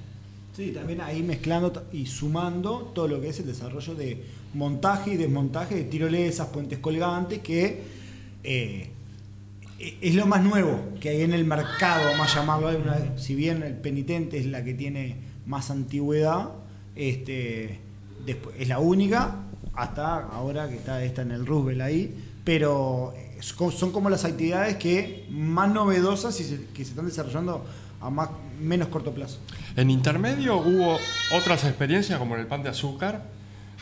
Sí, también ahí mezclando y sumando todo lo que es el desarrollo de montaje y desmontaje de tirolesas, puentes colgantes, que eh, e- es lo más nuevo que hay en el mercado, vamos a llamarlo. Si bien el penitente es la que tiene más antigüedad, este, es la única, hasta ahora que está esta en el Roosevelt ahí, pero co- son como las actividades que más novedosas y que se están desarrollando a más, menos corto plazo. En intermedio hubo otras experiencias como en el pan de azúcar,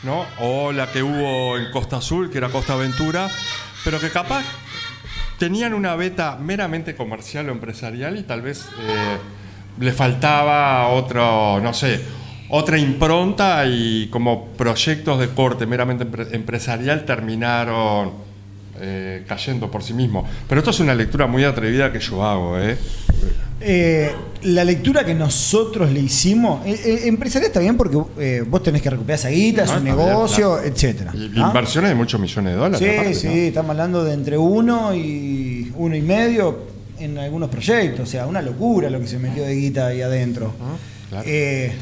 ¿no? O la que hubo en Costa Azul, que era Costa Aventura, pero que capaz tenían una beta meramente comercial o empresarial y tal vez eh, le faltaba otro, no sé, otra impronta y como proyectos de corte meramente empre- empresarial terminaron eh, cayendo por sí mismos. Pero esto es una lectura muy atrevida que yo hago, ¿eh? Eh, la lectura que nosotros le hicimos, eh, eh, empresarial está bien porque eh, vos tenés que recuperar esa guita, es Ah, un negocio, claro. etcétera. ¿ah? Inversiones de muchos millones de dólares. Sí, aparte, sí, ¿no? estamos hablando de entre uno y uno y medio en algunos proyectos, o sea, una locura lo que se metió de guita ahí adentro. claro. Eh,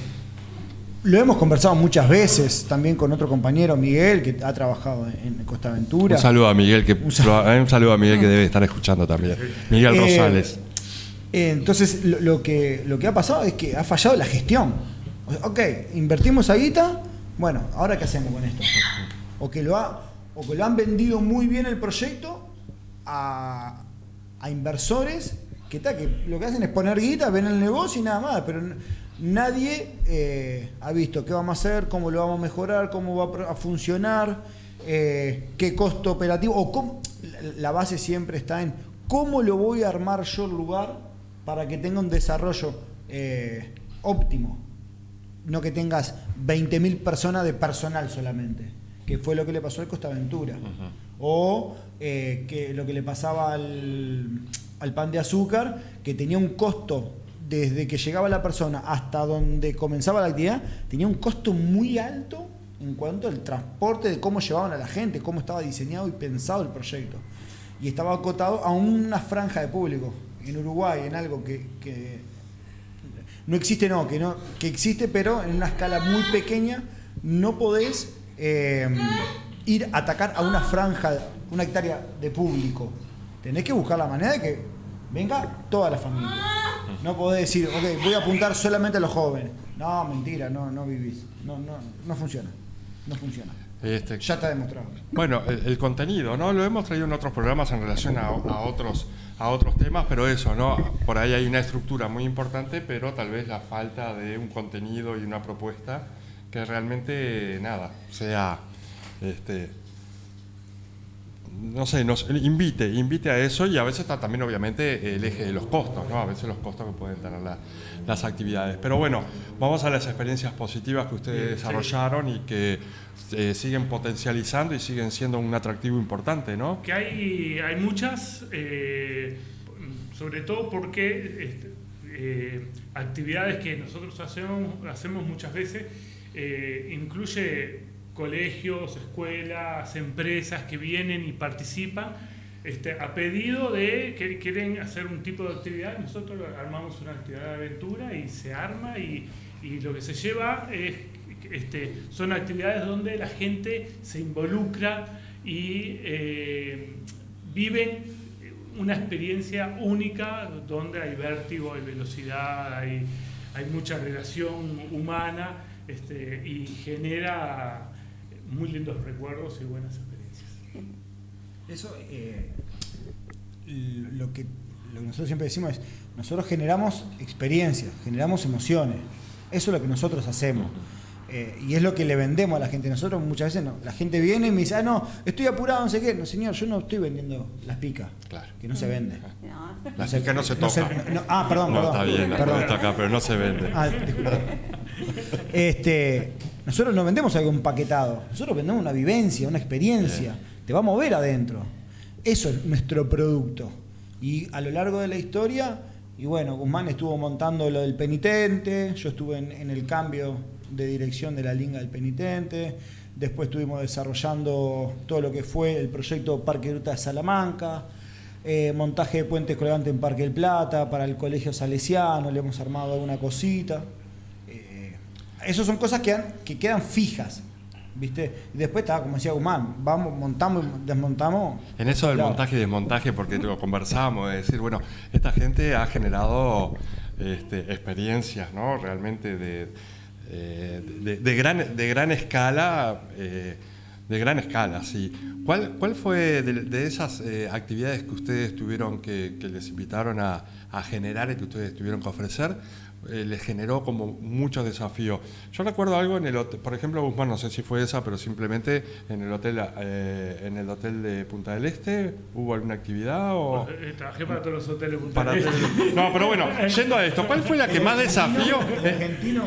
lo hemos conversado muchas veces también con otro compañero, Miguel, que ha trabajado en Costa Aventura. Un saludo a Miguel, que un saludo a Miguel que debe estar escuchando también. Miguel Rosales. Entonces, lo, que, lo que ha pasado es que ha fallado la gestión. O ok, invertimos a guita, bueno, ¿ahora qué hacemos con esto? O que lo, han vendido muy bien el proyecto a, inversores que, ta, que lo que hacen es poner guita, ven el negocio y nada más, pero nadie eh, ha visto qué vamos a hacer, cómo lo vamos a mejorar, cómo va a funcionar, eh, qué costo operativo, o cómo, la base siempre está en cómo lo voy a armar yo el lugar para que tenga un desarrollo eh, óptimo. No que tengas 20.000 personas de personal solamente, que fue lo que le pasó al Costa Aventura. O eh, que lo que le pasaba al, al pan de azúcar, que tenía un costo desde que llegaba la persona hasta donde comenzaba la actividad, tenía un costo muy alto en cuanto al transporte, de cómo llevaban a la gente, cómo estaba diseñado y pensado el proyecto. Y estaba acotado a una franja de público en Uruguay, en algo que, que no existe, no, que no, que existe, pero en una escala muy pequeña, no podés eh, ir a atacar a una franja, una hectárea de público. Tenés que buscar la manera de que venga toda la familia. No podés decir, ok, voy a apuntar solamente a los jóvenes. No, mentira, no, no vivís. No, no, no funciona. No funciona. Este, Ya está demostrado. Bueno, el, el contenido, ¿no? Lo hemos traído en otros programas en relación a, a otros, a otros temas, pero eso, ¿no? Por ahí hay una estructura muy importante, pero tal vez la falta de un contenido y una propuesta que realmente, nada, sea este, no sé, nos invite, invite a eso y a veces está también obviamente el eje de los costos, ¿no? A veces los costos que pueden tener la- las actividades. Pero bueno, vamos a las experiencias positivas que ustedes desarrollaron y que eh, siguen potencializando y siguen siendo un atractivo importante, ¿no? Que hay, hay muchas, eh, sobre todo porque este, eh, actividades que nosotros hacemos, hacemos muchas veces incluye colegios, escuelas, empresas que vienen y participan este, a pedido de que quieren hacer un tipo de actividad. Nosotros armamos una actividad de aventura y se arma y, lo que se lleva es, este, son actividades donde la gente se involucra y eh, viven una experiencia única donde hay vértigo, hay velocidad, hay, hay mucha relación humana este, y genera muy lindos recuerdos y buenas experiencias. Eso, eh, lo, que, lo que nosotros siempre decimos es, nosotros generamos experiencias, generamos emociones. Eso es lo que nosotros hacemos. Eh, y es lo que le vendemos a la gente. Nosotros muchas veces no. La gente viene y me dice, ah, no, estoy apurado, no sé qué. No, señor, yo no estoy vendiendo las picas. Claro. Que no se vende. La pica no se no se- toca. no- ah, perdón, No, perdón. está bien, la Perdón. está acá, pero no se vende. Ah, disculpa. Este, nosotros no vendemos algo empaquetado, nosotros vendemos una vivencia, una experiencia, te va a mover adentro. Eso es nuestro producto. Y a lo largo de la historia, y bueno, Guzmán estuvo montando lo del penitente, yo estuve en, en el cambio de dirección de la Linga del Penitente, después estuvimos desarrollando todo lo que fue el proyecto Parque Ruta de Salamanca, eh, montaje de puentes colgantes en Parque del Plata, para el Colegio Salesiano, le hemos armado alguna cosita. Esas son cosas que, han- que quedan fijas, ¿viste? Y después está, como decía Guzmán, vamos, montamos y desmontamos. En eso del Claro. montaje y desmontaje, porque lo conversábamos, de decir, bueno, esta gente ha generado este, experiencias, ¿no? Realmente de, eh, de, de gran, de gran escala, eh, de gran escala, sí. ¿Cuál, cuál fue de, de esas eh, actividades que ustedes tuvieron que, que les invitaron a, a generar y que ustedes tuvieron que ofrecer? Eh, les generó como muchos desafíos. Yo recuerdo algo en el hotel, por ejemplo, Guzmán, no sé si fue esa, pero simplemente en el hotel, eh, en el hotel de Punta del Este, ¿hubo alguna actividad o Eh, Trabajé para todos los hoteles. Punta para del Este. No, pero bueno, yendo a esto, ¿cuál fue la que más desafió? argentino,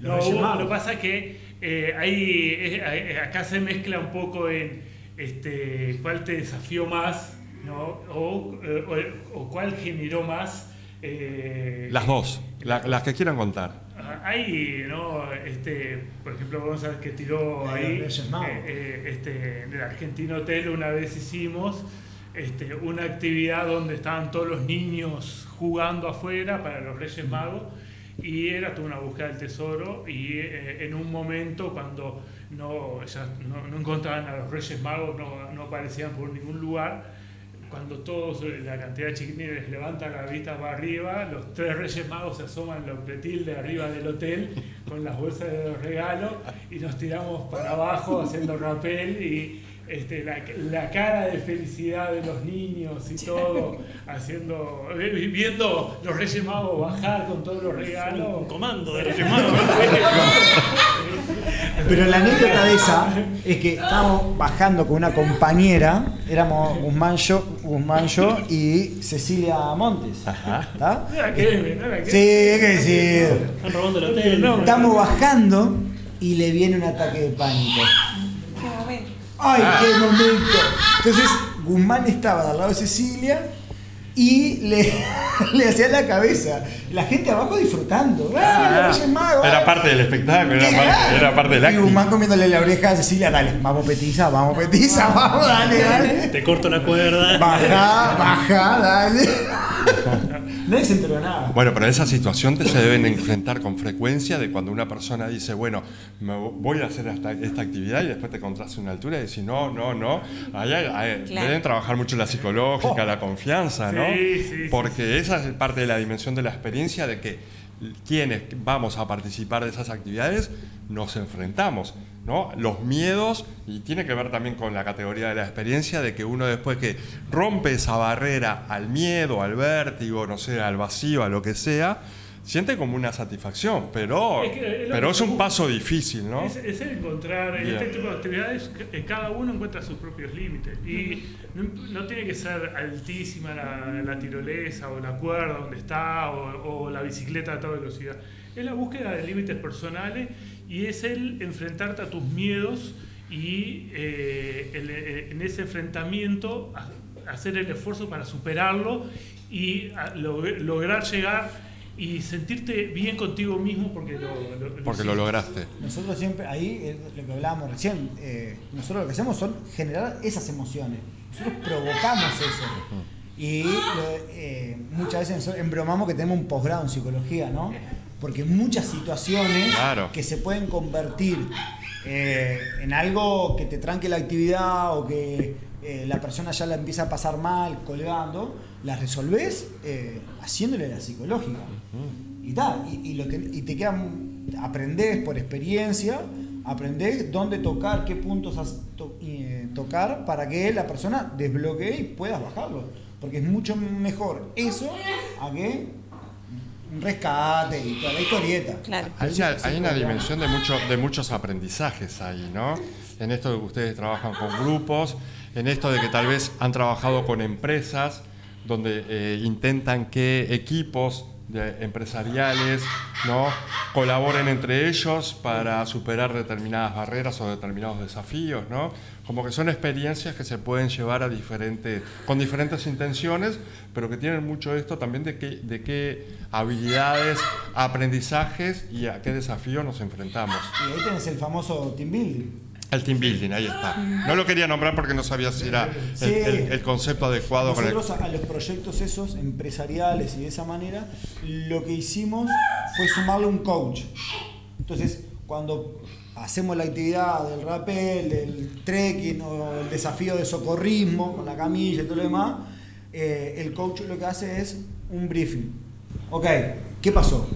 No, hubo- lo que pasa es que eh, ahí, eh, eh, acá se mezcla un poco en este, cuál te desafió más, ¿no? o, eh, o- o cuál generó más. Eh, Las dos, la- las que quieran contar. Hay, ¿no? Este, por ejemplo, González que tiró ahí, eh, eh, este, en el Argentino Hotel una vez hicimos este, una actividad donde estaban todos los niños jugando afuera para los Reyes Magos y era toda una búsqueda del tesoro y eh, en un momento cuando no, ya no, no encontraban a los Reyes Magos, no, no aparecían por ningún lugar, cuando todos, eh, la cantidad de chiquitines levantan la vista para arriba, los tres Reyes Magos se asoman los pretil de arriba del hotel con las bolsas de los regalos y nos tiramos para abajo haciendo rapel y este, la, la cara de felicidad de los niños y todo, haciendo, eh, viendo los Reyes Magos bajar con todos los regalos. Un comando de Reyes Pero la anécdota de esa es que estábamos bajando con una compañera, éramos Guzmán yo, Guzmán yo y Cecilia Montes. Que Sí, hay que decir. Están robando el hotel. Estamos bajando y le viene un ataque de pánico. ¡Ay, qué momento! Entonces, Guzmán estaba al lado de Cecilia y le, le hacía la cabeza. La gente abajo disfrutando. ¡Ah, Reyes Magos! Era parte del espectáculo, era parte, era parte del Y acto. Guzmán comiéndole la oreja a Cecilia, dale, vamos petiza, vamos petiza, vamos, dale, dale. Te corto la cuerda. Baja, baja, dale. Nadie se enteró de nada. Bueno, pero esa situación te se deben enfrentar con frecuencia de cuando una persona dice, bueno, me voy a hacer esta, esta actividad y después te encontrás en una altura y decís, no, no, no. Ahí Claro. Deben trabajar mucho la psicológica, la confianza, ¿no? Sí, sí, sí, Porque esa es parte de la dimensión de la experiencia de que quienes vamos a participar de esas actividades nos enfrentamos, ¿no? Los miedos, y tiene que ver también con la categoría de la experiencia, de que uno después que rompe esa barrera al miedo, al vértigo, no sé, al vacío, a lo que sea, siente como una satisfacción, pero Es que es lo pero es un paso difícil, ¿no? Es, es el encontrar en Bien. este tipo de actividades, eh, cada uno encuentra sus propios límites. Y no, no tiene que ser altísima la, la tirolesa o la cuerda donde está o, o la bicicleta a toda velocidad. Es la búsqueda de límites personales y es el enfrentarte a tus miedos y eh, el- eh, en ese enfrentamiento ha- hacer el esfuerzo para superarlo y a- log- lograr llegar y sentirte bien contigo mismo porque lo, lo- lo Porque lo lograste. Nosotros siempre, ahí es lo que hablábamos recién, eh, nosotros lo que hacemos son generar esas emociones. Nosotros provocamos eso. Y lo- eh, muchas veces embromamos que tenemos un posgrado en psicología, ¿no? Porque muchas situaciones Claro. que se pueden convertir eh, en algo que te tranque la actividad o que eh, la persona ya la empieza a pasar mal, colgando, las resolvés eh, haciéndole la psicológica. Y, ta, y, y lo que- y te queda, aprendés por experiencia, aprendés dónde tocar, qué puntos to- tocar para que la persona desbloquee y puedas bajarlo. Porque es mucho mejor eso a que un rescate y toda la historieta. Hay una, hay una dimensión de, mucho, de muchos aprendizajes ahí, ¿no? En esto de que ustedes trabajan con grupos, en esto de que tal vez han trabajado con empresas donde eh, intentan que equipos de- empresariales ¿no? colaboren entre ellos para superar determinadas barreras o determinados desafíos, ¿no? Como que son experiencias que se pueden llevar a diferentes, con diferentes intenciones, pero que tienen mucho esto también de qué, de qué habilidades, aprendizajes y a qué desafíos nos enfrentamos. Y ahí tenés el famoso team building. El team building, ahí está. No lo quería nombrar porque no sabía si era el, Sí. el- el concepto adecuado el... Nosotros a a los proyectos esos empresariales y de esa manera, lo que hicimos fue sumarle un coach. Entonces, cuando hacemos la actividad del rappel, del trekking o el desafío de socorrismo con la camilla y todo lo demás, eh, el coach lo que hace es un briefing. Ok, ¿qué pasó?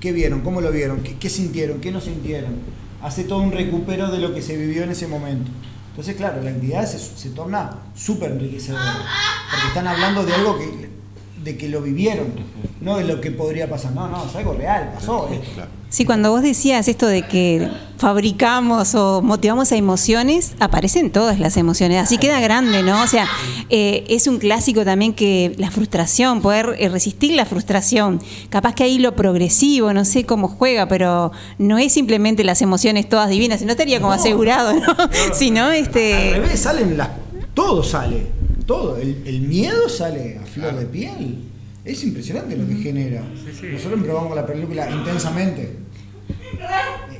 ¿Qué vieron? ¿Cómo lo vieron? ¿Qué, sintieron? ¿Qué no sintieron? Hace todo un recupero de lo que se vivió en ese momento. Entonces, claro, la actividad se, se torna súper enriquecedora. Porque están hablando de algo que, de que lo vivieron, no de lo que podría pasar. No, no, es algo real, pasó. Sí, cuando vos decías esto de que fabricamos o motivamos a emociones, aparecen todas las emociones, así queda grande, ¿no? O sea, eh, es un clásico también que la frustración, poder eh, resistir la frustración, capaz que ahí lo progresivo, no sé cómo juega, pero no es simplemente las emociones todas divinas, si no estaría como No. asegurado, ¿no? Sino Al este... revés, salen las. Todo sale. Todo. El, el miedo sale a flor de piel. Es impresionante lo que genera. Nosotros probamos la película intensamente.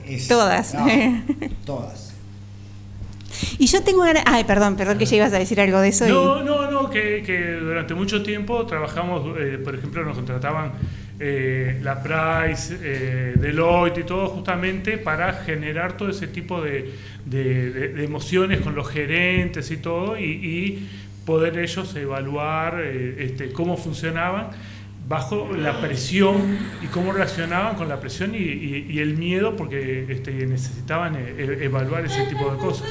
Es- Todas. no, todas. Y yo tengo ganas... Ay, perdón, perdón que ya ibas a decir algo de eso. y- No, no, no, que, que durante mucho tiempo trabajamos, eh, por ejemplo, nos contrataban eh, la Price, eh, Deloitte y todo justamente para generar todo ese tipo de, de- de- de emociones con los gerentes y todo y, y poder ellos evaluar eh, este, cómo funcionaban bajo la presión y cómo reaccionaban con la presión y, y- y el miedo porque este, necesitaban eh, e- evaluar ese tipo de cosas.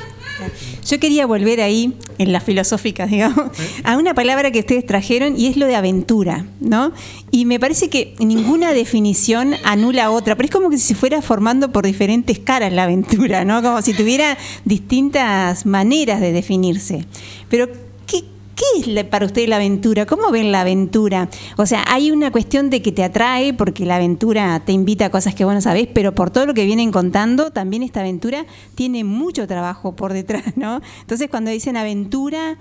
Yo quería volver ahí, en las filosóficas, digamos, a una palabra que ustedes trajeron y es lo de aventura, ¿no? Y me parece que ninguna definición anula otra, pero es como que si se fuera formando por diferentes caras la aventura, ¿no? Como si tuviera distintas maneras de definirse. Pero, ¿qué, es para ustedes la aventura? ¿Cómo ven la aventura? O sea, hay una cuestión de que te atrae porque la aventura te invita a cosas que vos no sabés, pero por todo lo que vienen contando, también esta aventura tiene mucho trabajo por detrás, ¿no? Entonces, cuando dicen aventura,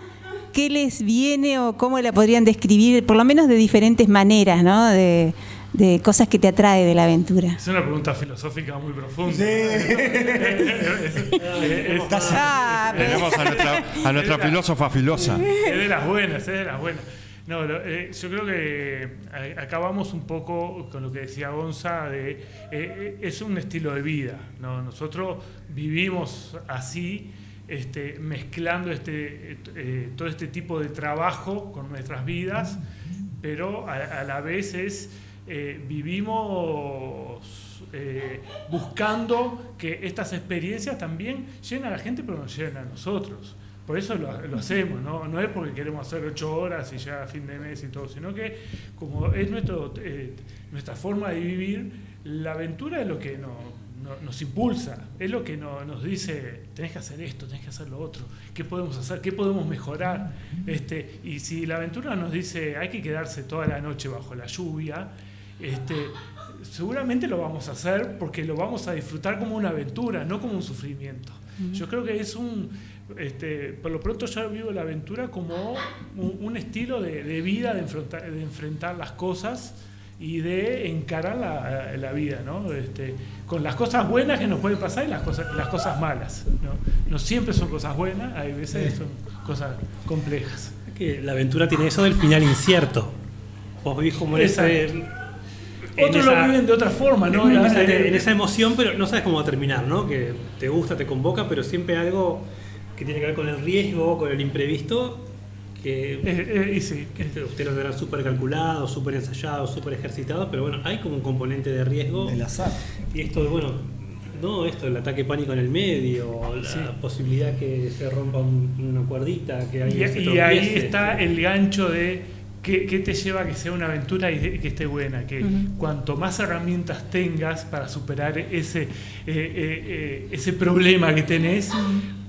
¿qué les viene o cómo la podrían describir, por lo menos de diferentes maneras, ¿no? De cosas que te atrae de la aventura. Es una pregunta filosófica muy profunda. Sí. Ah, Tenemos a nuestra, a nuestra filósofa filosa. Es de las buenas, es de las buenas. No, lo- eh, yo creo que a- acabamos un poco con lo que decía Gonza, de, eh, eh, es un estilo de vida. ¿no? Nosotros vivimos así, este, mezclando este, eh, todo este tipo de trabajo con nuestras vidas, pero a, a la vez es, eh, vivimos eh, buscando que estas experiencias también lleguen a la gente, pero nos lleguen a nosotros. por eso lo, hacemos, ¿no? Es porque queremos hacer ocho horas y ya fin de mes y todo, sino que como es eh, nuestra forma de vivir, la aventura es lo que nos, no- nos impulsa, es lo que no- nos dice, tenés que hacer esto, tenés que hacer lo otro, ¿qué podemos hacer? ¿Qué podemos mejorar? Este, y si la aventura nos dice, hay que quedarse toda la noche bajo la lluvia, este, seguramente lo vamos a hacer porque lo vamos a disfrutar como una aventura, no como un sufrimiento. Yo creo que es un, este, por lo pronto yo vivo la aventura como un, un estilo de, de vida, de enfrentar, de enfrentar las cosas y de encarar la, la vida, ¿no? Este, con las cosas buenas que nos pueden pasar y las cosas, las cosas malas. ¿no? no siempre son cosas buenas, hay veces son cosas complejas. Que la aventura tiene eso del final incierto. Vos vivís como en ese. Otros lo viven de otra forma, ¿no? En, esa, en esa emoción, pero no sabes cómo va a terminar, ¿no? Que te gusta, te convoca, pero siempre algo que tiene que ver con el riesgo, con el imprevisto, que Eh, y sí. que ustedes lo tendrán súper calculado, súper ensayado, súper ejercitado, pero bueno, hay como un componente de riesgo. El azar. Y esto, bueno, no esto, el ataque pánico en el medio, la Sí. posibilidad que se rompa un- una cuerdita, que Y, alguien se y ahí está el gancho de qué, qué te lleva a que sea una aventura y de- que esté buena. Que Ujú. cuanto más herramientas tengas para superar ese, eh, eh, eh, ese problema que tenés,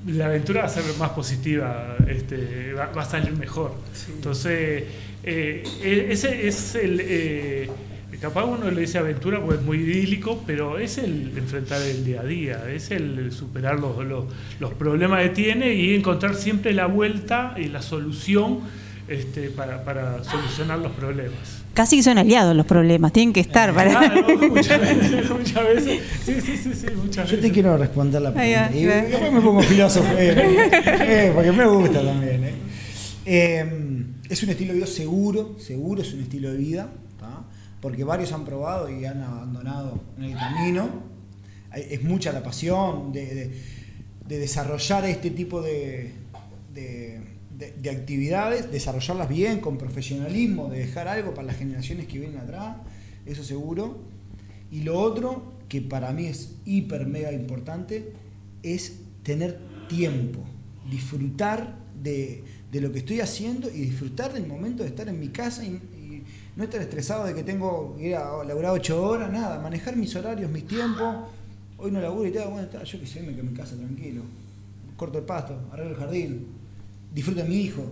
la aventura va a ser más positiva, este, va, va a salir mejor. Entonces, eh, e- ese es el... eh, Capaz uno le dice aventura porque es muy idílico, pero es el enfrentar el día a día, es el superar los, los, los problemas que tiene y encontrar siempre la vuelta y la solución este, para, para solucionar los problemas. Casi que son aliados los problemas, tienen que estar para. Claro, muchas veces, muchas veces. Sí, sí, sí, sí, muchas Yo te veces. quiero responder la pregunta. Y va. después me pongo filósofo, eh, eh, porque me gusta también. eh. Eh, es un estilo de vida seguro, seguro es un estilo de vida, ¿tá? porque varios han probado y han abandonado en el camino. Es mucha la pasión de, de- de desarrollar este tipo de, de- de- de actividades, desarrollarlas bien, con profesionalismo, de dejar algo para las generaciones que vienen atrás, eso seguro. Y lo otro, que para mí es hiper mega importante, es tener tiempo, disfrutar de, de lo que estoy haciendo y disfrutar del momento de estar en mi casa y, no estar estresado de que tengo que ir a laburar ocho horas, nada, manejar mis horarios, mis tiempos. Hoy no laburo y tal, bueno, está, yo qué sé, me quedo en mi casa tranquilo. Corto el pasto, arreglo el jardín, disfruto de mi hijo.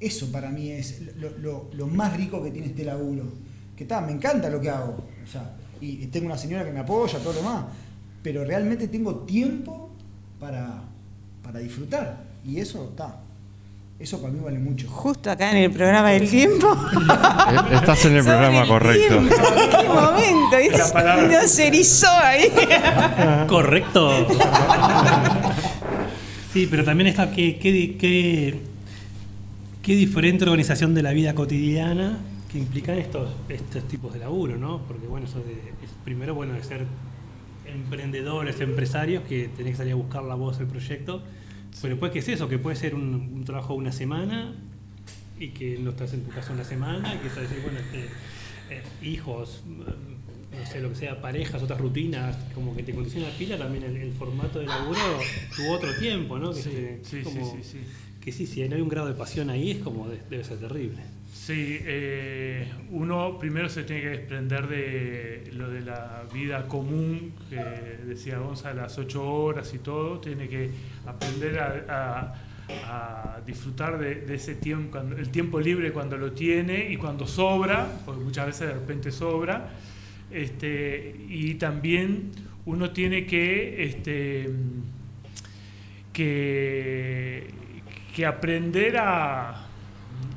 Eso para mí es lo, lo- lo más rico que tiene este laburo. Que está, me encanta lo que hago. O sea, y, tengo una señora que me apoya, todo lo demás. Pero realmente tengo tiempo para, para disfrutar. Y eso está. Eso para mí vale mucho. Justo acá en el programa del tiempo. Estás en el programa el correcto. tiempo, ¿Qué momento? erizó ahí. Correcto. Sí, pero también está qué, qué, qué, qué diferente organización de la vida cotidiana que implican estos, estos tipos de laburo, ¿no? Porque bueno, eso de, es primero bueno de ser emprendedores, empresarios, que tenés que salir a buscar la voz del proyecto. Pero después, ¿qué es eso? Que puede ser un, un trabajo de una semana y que no estás en tu casa una semana y que estás decir, bueno, este, hijos, mm, no sé, lo que sea, parejas, otras rutinas, como que te condiciona la pila, también el, el formato de laburo tu otro tiempo, ¿no? Que, Sí, te- sí, sí, como- sí, sí. que sí, si no hay un grado de pasión ahí, es como de- debe ser terrible. Sí, eh, uno primero se tiene que desprender de lo de la vida común, que decía Gonzalo, las ocho horas y todo, tiene que aprender a, a- a disfrutar de, ese tiempo, el tiempo libre cuando lo tiene y cuando sobra, porque muchas veces de repente sobra, este, y también uno tiene que, este, que, que aprender a...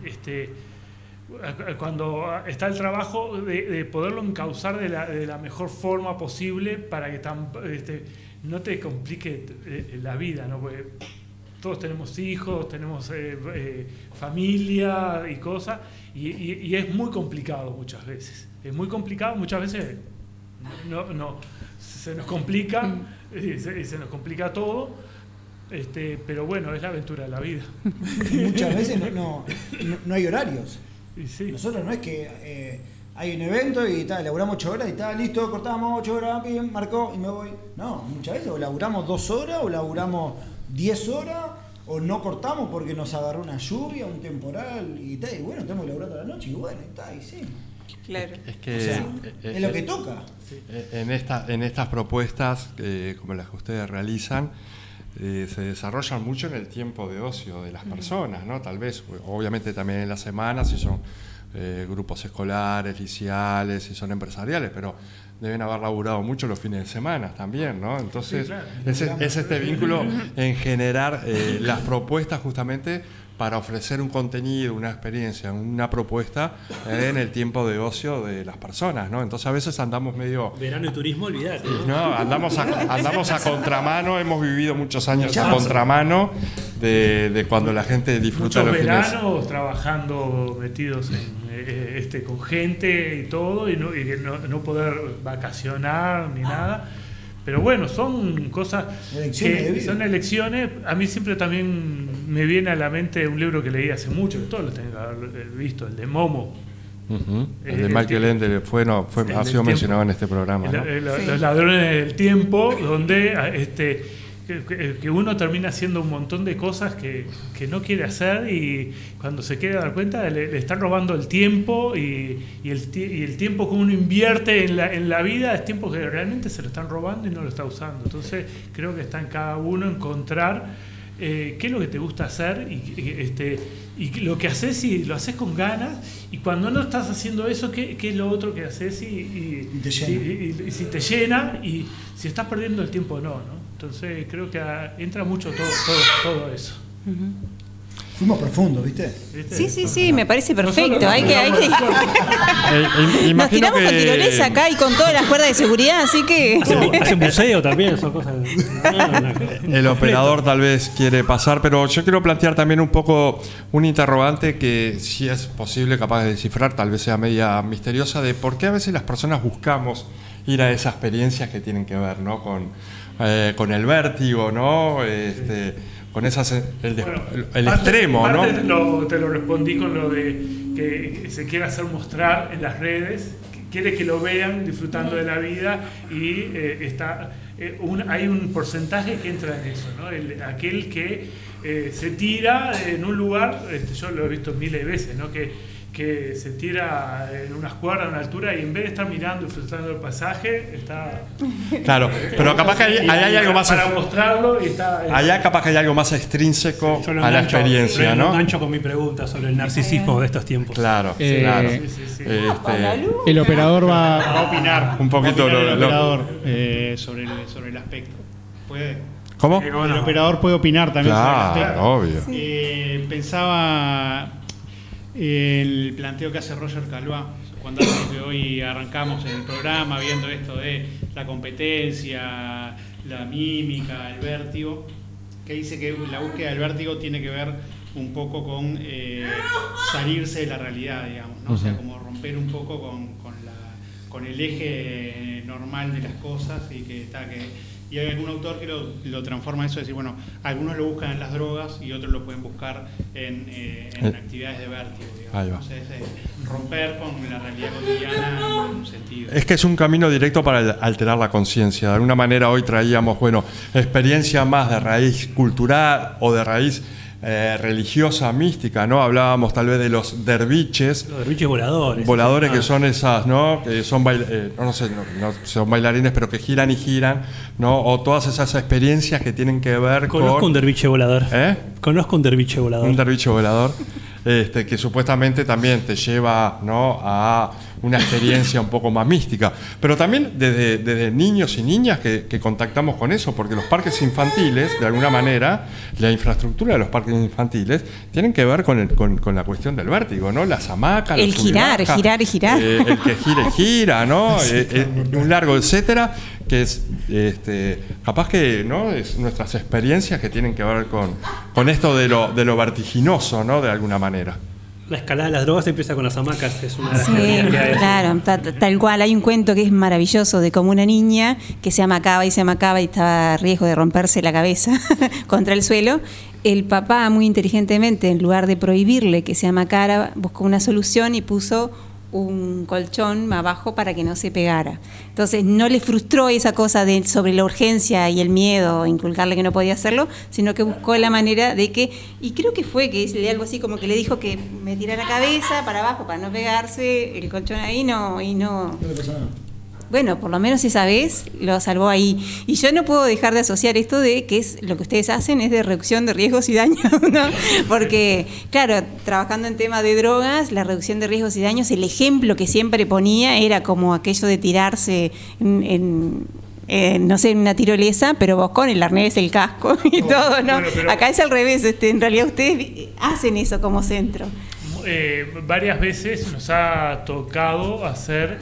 Este, cuando está el trabajo de, de poderlo encauzar de la, mejor forma posible para que tam- este, no te complique eh, la vida, ¿no? Todos tenemos hijos, tenemos eh, eh, familia y cosas, y, y- y es muy complicado muchas veces. Es muy complicado, muchas veces no, no, se nos complica, y se, nos complica todo, este, pero bueno, es la aventura de la vida. Muchas veces no, no, no- hay horarios. Sí. Nosotros no es que eh, hay un evento y tal, laburamos 8 horas y está listo, cortamos 8 horas, bien, marcó y me voy. No, muchas veces o laburamos 2 horas o laburamos 10 horas O no cortamos porque nos agarró una lluvia, un temporal y tal. Y bueno, tenemos que laburar toda la noche y bueno, y está, y sí. Claro. Es que O sea, eh, es lo eh, que toca. eh, En, esta, en estas propuestas, eh, como las que ustedes realizan, eh, se desarrollan mucho en el tiempo de ocio de las personas, ¿no? Tal vez, obviamente también en las semanas, si son eh, grupos escolares, liceales, si son empresariales, pero deben haber laburado mucho los fines de semana también, ¿no? Entonces, Sí, claro. es, es este vínculo en generar eh, las propuestas justamente para ofrecer un contenido, una experiencia, una propuesta eh, en el tiempo de ocio de las personas, ¿no? Entonces a veces andamos medio... Verano y turismo, olvídate. ¿no? No, andamos a, andamos a contramano, hemos vivido muchos años a contramano de, de cuando la gente disfruta Muchos los fines. veranos trabajando metidos en, eh, este, con gente y todo, y no, y no, no poder vacacionar ni nada. Pero bueno, son cosas Elecciones que son elecciones. A mí siempre también me viene a la mente un libro que leí hace mucho, que todos lo tengo que haber visto, el de Momo. El de el Michael Ende fue, no, fue, ha sido mencionado en este programa. ¿no? El- el- Los ladrones del tiempo, donde a- este, que, uno termina haciendo un montón de cosas que, que no quiere hacer y cuando se quiere dar cuenta le, le están robando el tiempo y, y el, y el tiempo que uno invierte en la, en la vida es tiempo que realmente se lo están robando y no lo está usando. Entonces creo que está en cada uno encontrar eh, qué es lo que te gusta hacer y, este, y lo que haces y lo haces con ganas y cuando no estás haciendo eso, qué, qué es lo otro que haces y, y- te si- llena. y- y si te llena y si estás perdiendo el tiempo o no, ¿no? Entonces creo que ah, entra mucho todo, todo, todo eso. Fuimos profundos, ¿viste? ¿viste? Sí, sí, sí, me parece perfecto. Hay que, hay que... Eh, im- Nos tiramos con que- tirolesa acá y con todas las cuerdas de seguridad, así que... Hacen, buceo también, son cosas. no, no, El operador tal vez quiere pasar, pero yo quiero plantear también un poco un interrogante que si es posible capaz de descifrar, tal vez sea media misteriosa, de por qué a veces las personas buscamos ir a esas experiencias que tienen que ver ¿no? con, eh, con el vértigo, ¿no? Este, con esas, el, Bueno, el- parte- extremo, ¿no? Te lo, te lo respondí con lo de que se quiere hacer mostrar en las redes, que quiere que lo vean disfrutando de la vida y eh, está eh, un- hay un porcentaje que entra en eso, ¿no? El- aquel que eh, se tira en un lugar, este, yo lo he visto miles de veces, ¿no? que, que se tira en unas cuerdas a una altura y en vez de estar mirando y disfrutando del pasaje, está... Claro, pero capaz que hay, algo más... Para mostrarlo y está... Allá capaz que hay algo más extrínseco Yo a la experiencia, ¿no? engancho con mi pregunta sobre el narcisismo de estos tiempos. Claro, Eh, claro. sí, sí, sí. Este, El operador va a opinar. Un poquito opinar lo- el lo- eh, sobre, el, sobre el aspecto. ¿Puede? ¿Cómo? El operador puede opinar también sobre el Claro, aspecto. obvio. Eh, pensaba el planteo que hace Roger Calvá cuando hoy arrancamos en el programa viendo esto de la competencia, la mímica, el vértigo, que dice que la búsqueda del vértigo tiene que ver un poco con eh, salirse de la realidad, digamos, ¿no? O sea, como romper un poco con, con la- con el eje normal de las cosas y que está que y hay algún autor que lo, lo transforma eso, es decir, bueno, algunos lo buscan en las drogas y otros lo pueden buscar en, eh, en Eh. actividades de vértigo. Entonces, eh, romper con la realidad cotidiana en un sentido. Es que es un camino directo para alterar la conciencia. De alguna manera hoy traíamos, bueno, experiencia más de raíz cultural o de raíz eh, religiosa, mística, ¿no? Hablábamos tal vez de los derviches. Los derviches voladores. Voladores que Ah. son esas, ¿no? Que son, bail- eh, no, no sé, no, no son bailarines, pero que giran y giran, ¿no? O todas esas experiencias que tienen que ver Conozco con... un derviche volador. ¿Eh? Conozco un derviche volador. Un derviche volador. Este, que supuestamente también te lleva ¿no? a una experiencia un poco más mística. Pero también desde, desde niños y niñas que, que contactamos con eso, porque los parques infantiles, de alguna manera, la infraestructura de los parques infantiles, tienen que ver con, el- con, con la cuestión del vértigo, ¿no? Las hamacas, El girar, girar y girar. eh, el que gira y gira, ¿no? Eh, eh, un largo etcétera, que es este, capaz que ¿no? es nuestras experiencias que tienen que ver con, con esto de lo, de lo vertiginoso, ¿no? De alguna manera. La escalada de las drogas empieza con las hamacas, es una de las Sí, que hay. claro, ta- ta- tal cual. Hay un cuento que es maravilloso de cómo una niña que se amacaba y se amacaba y estaba a riesgo de romperse la cabeza contra el suelo. El papá, muy inteligentemente, en lugar de prohibirle que se amacara, buscó una solución y puso un colchón abajo para que no se pegara. Entonces no le frustró esa cosa de, sobre la urgencia y el miedo, inculcarle que no podía hacerlo, sino que buscó la manera de que, y creo que fue que hice algo así como que le dijo que me tirara la cabeza para abajo para no pegarse, el colchón ahí no, y no, No le. Bueno, por lo menos esa vez lo salvó ahí. Y yo no puedo dejar de asociar esto de que es lo que ustedes hacen es de reducción de riesgos y daños, ¿no? Porque, claro, trabajando en tema de drogas, la reducción de riesgos y daños, el ejemplo que siempre ponía era como aquello de tirarse en, en- no sé, en una tirolesa, pero vos con el arnés, el casco y todo, ¿no? bueno, pero- Acá es al revés, este, en realidad ustedes hacen eso como centro. Eh, varias veces nos ha tocado hacer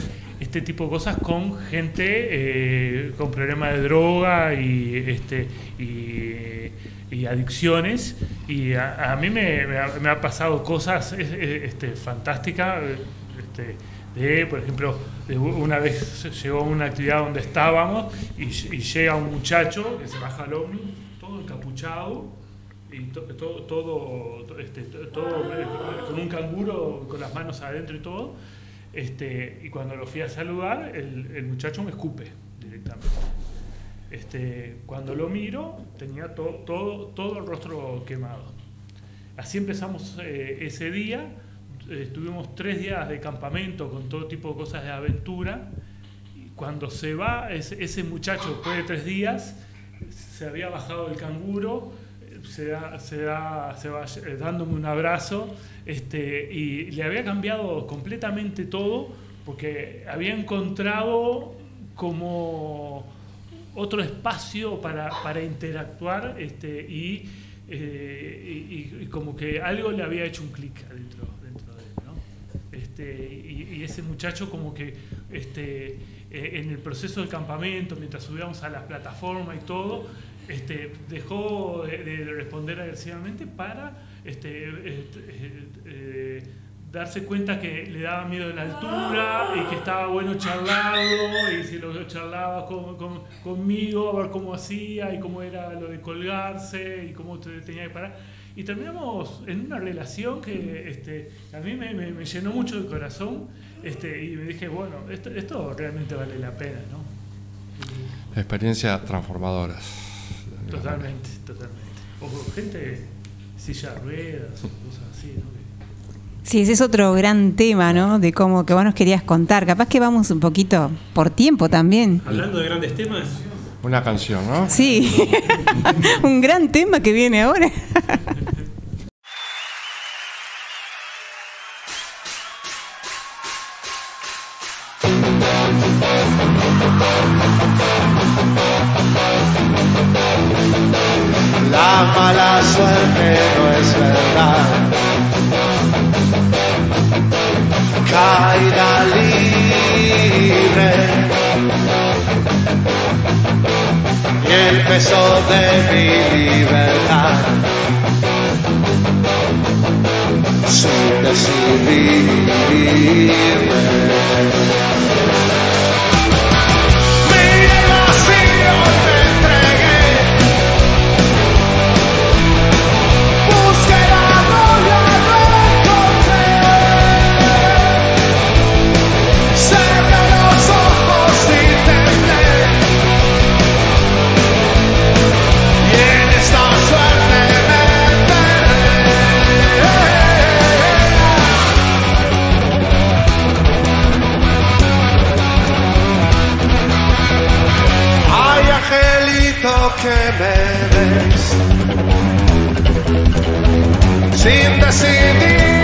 este tipo de cosas con gente eh, con problemas de droga y, este, y, y adicciones. Y a, a mí me, me ha, me ha pasado cosas es- es- este, fantásticas. Este, de, por ejemplo, de una vez llegó a una actividad donde estábamos y, y llega un muchacho que se baja al ómnibus, todo encapuchado, y to- to- todo, to- este, to- todo eh, con un canguro con las manos adentro y todo. Este, y cuando lo fui a saludar, el, muchacho me escupe directamente. Este, cuando lo miro, tenía to- todo, todo el rostro quemado. Así empezamos eh, ese día. Estuvimos tres días de campamento con todo tipo de cosas de aventura. Y cuando se va ese, ese muchacho, después de tres días, se había bajado el canguro, eh, se, da- se, va eh, dándome un abrazo este, y le había cambiado completamente todo porque había encontrado como otro espacio para, para interactuar este, y, eh, y- como que algo le había hecho un clic adentro, dentro de él. ¿no? Este, y, y ese muchacho como que este, eh, en el proceso del campamento, mientras subíamos a la plataforma y todo, este, dejó de, de responder agresivamente para este, este, eh, darse cuenta que le daba miedo de la altura y que estaba bueno charlarlo y si lo charlaba con- con- conmigo a ver cómo hacía y cómo era lo de colgarse y cómo te- tenía que parar. Y terminamos en una relación que este, a mí me, me- me llenó mucho el corazón este, y me dije, bueno, esto, esto realmente vale la pena, ¿no? Experiencias transformadoras. Totalmente, totalmente. O gente silla de ruedas o cosas así, ¿no? Que- Sí, ese es otro gran tema, ¿no? De cómo que vos nos querías contar. Capaz que vamos un poquito por tiempo también. Hablando de grandes temas, Una canción, ¿no? Sí, un gran tema que viene ahora. mala suerte no es verdad. Caída libre. Y el peso de mi libertad. Sin decidirme. Que me ves sin decidirme.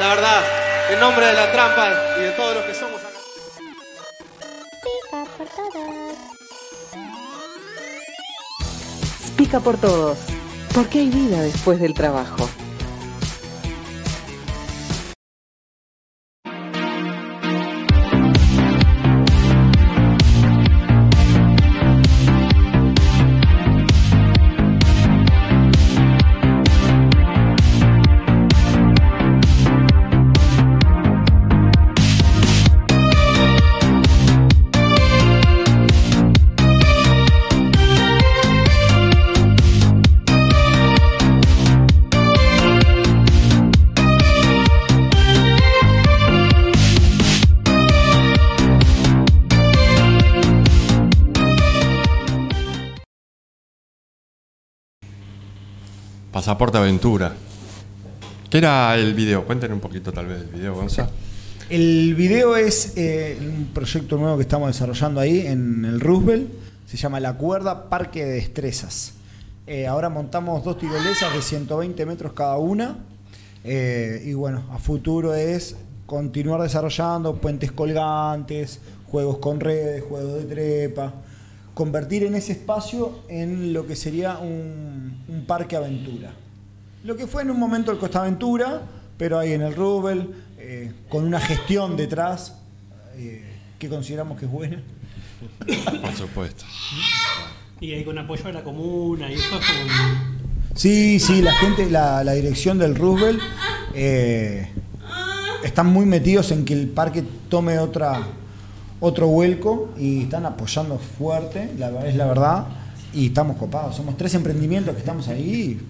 La verdad, en nombre de la trampa y de todos los que somos acá. Pica por todos, porque hay vida después del trabajo. Pasaporte Aventura. ¿Qué era el video? Cuéntenos un poquito tal vez del video, Gonza. El video es eh, un proyecto nuevo que estamos desarrollando ahí en el Roosevelt. Se llama La Cuerda Parque de Destrezas. Eh, ahora montamos dos tirolesas de 120 metros cada una. Eh, y bueno, a futuro es continuar desarrollando puentes colgantes, juegos con redes, juegos de trepa. Convertir en ese espacio en lo que sería un, un parque aventura. Lo que fue en un momento el Costa Aventura, pero ahí en el Rubel, eh, con una gestión detrás eh, que consideramos que es buena. Por supuesto. Y ahí con apoyo de la comuna y eso es como... Sí, sí, la gente, la, la dirección del Roosevelt eh, están muy metidos en que el parque tome otra, otro vuelco y están apoyando fuerte, la, es la verdad, y estamos copados. Somos tres emprendimientos que estamos ahí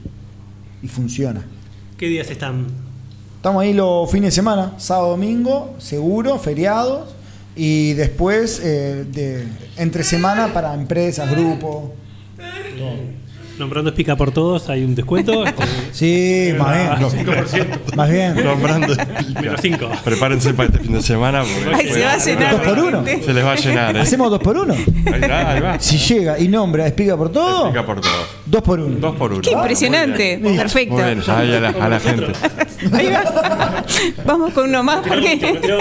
y, y funciona. ¿Qué días están? Estamos ahí los fines de semana, sábado, domingo, seguro, feriados, y después eh, de, entre semana para empresas, grupos. todo. Nombrando Pica por Todos, hay un descuento. Sí, más bien. 5%. Más bien. Nombrando Menos cinco. Prepárense para este fin de semana. Ay, se va a llenar ¿Dos por uno? Se les va a llenar. ¿eh? ¿Hacemos dos por uno? Ahí va, ahí va. Si llega y nombra, explica por todo, Explica por todo. dos por uno. Dos por uno. Qué impresionante. Muy bien. Perfecto. Muy bien, ahí a la, a la gente. Ahí va. Vamos con uno más porque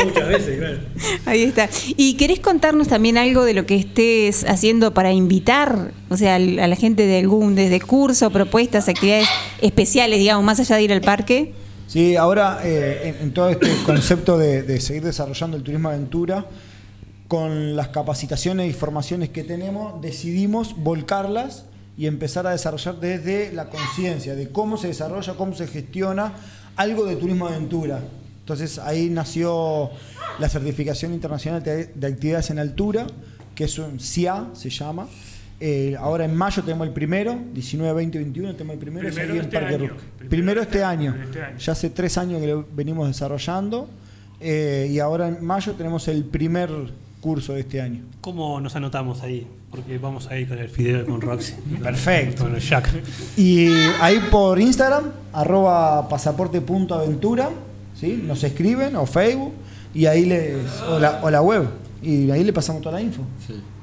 muchas veces, claro. ahí está. ¿Y querés contarnos también algo de lo que estés haciendo para invitar, o sea, a la gente de algún desde curso, propuestas, actividades especiales, digamos, más allá de ir al parque? Sí, ahora eh, en, todo este concepto de, de seguir desarrollando el turismo aventura, con las capacitaciones y formaciones que tenemos, decidimos volcarlas y empezar a desarrollar desde la conciencia de cómo se desarrolla, cómo se gestiona algo de turismo aventura. Entonces ahí nació la certificación internacional de de actividades en altura, que es un CIA, se llama. Eh, ahora en mayo tenemos el primero, 19, 20, 21 tenemos el primero, Primero en este Parque año. Ruc. Primero Primero este año. este año. Ya hace tres años que lo venimos desarrollando eh, y ahora en mayo tenemos el primer curso de este año. ¿Cómo nos anotamos ahí? Porque vamos a ir con el Fideo con Roxy. Perfecto. Con el Jack. Y ahí por Instagram, arroba pasaporte.aventura, ¿sí? nos escriben o Facebook y ahí les, o, la, o la web y ahí le pasamos toda la info.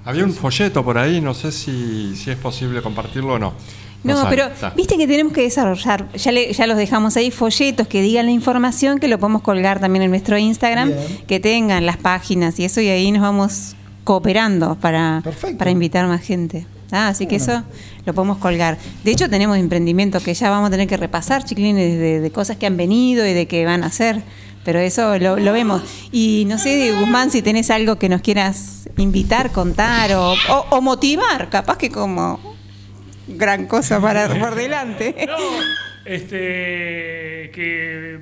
Había un folleto por ahí, no sé si, si es posible compartirlo o no, No, pero está. viste que tenemos que desarrollar, ya, le- ya los dejamos ahí, folletos que digan la información, que lo podemos colgar también en nuestro Instagram, Bien. que tengan las páginas y eso, y ahí nos vamos cooperando para, para invitar más gente. Ah, así que eso lo podemos colgar. De hecho, tenemos emprendimientos que ya vamos a tener que repasar, chiquilines, de, de cosas que han venido y de que van a hacer. Pero eso lo, lo vemos. Y no sé, Guzmán, si tenés algo que nos quieras invitar, contar o, motivar, capaz que como gran cosa para por delante. No, este, que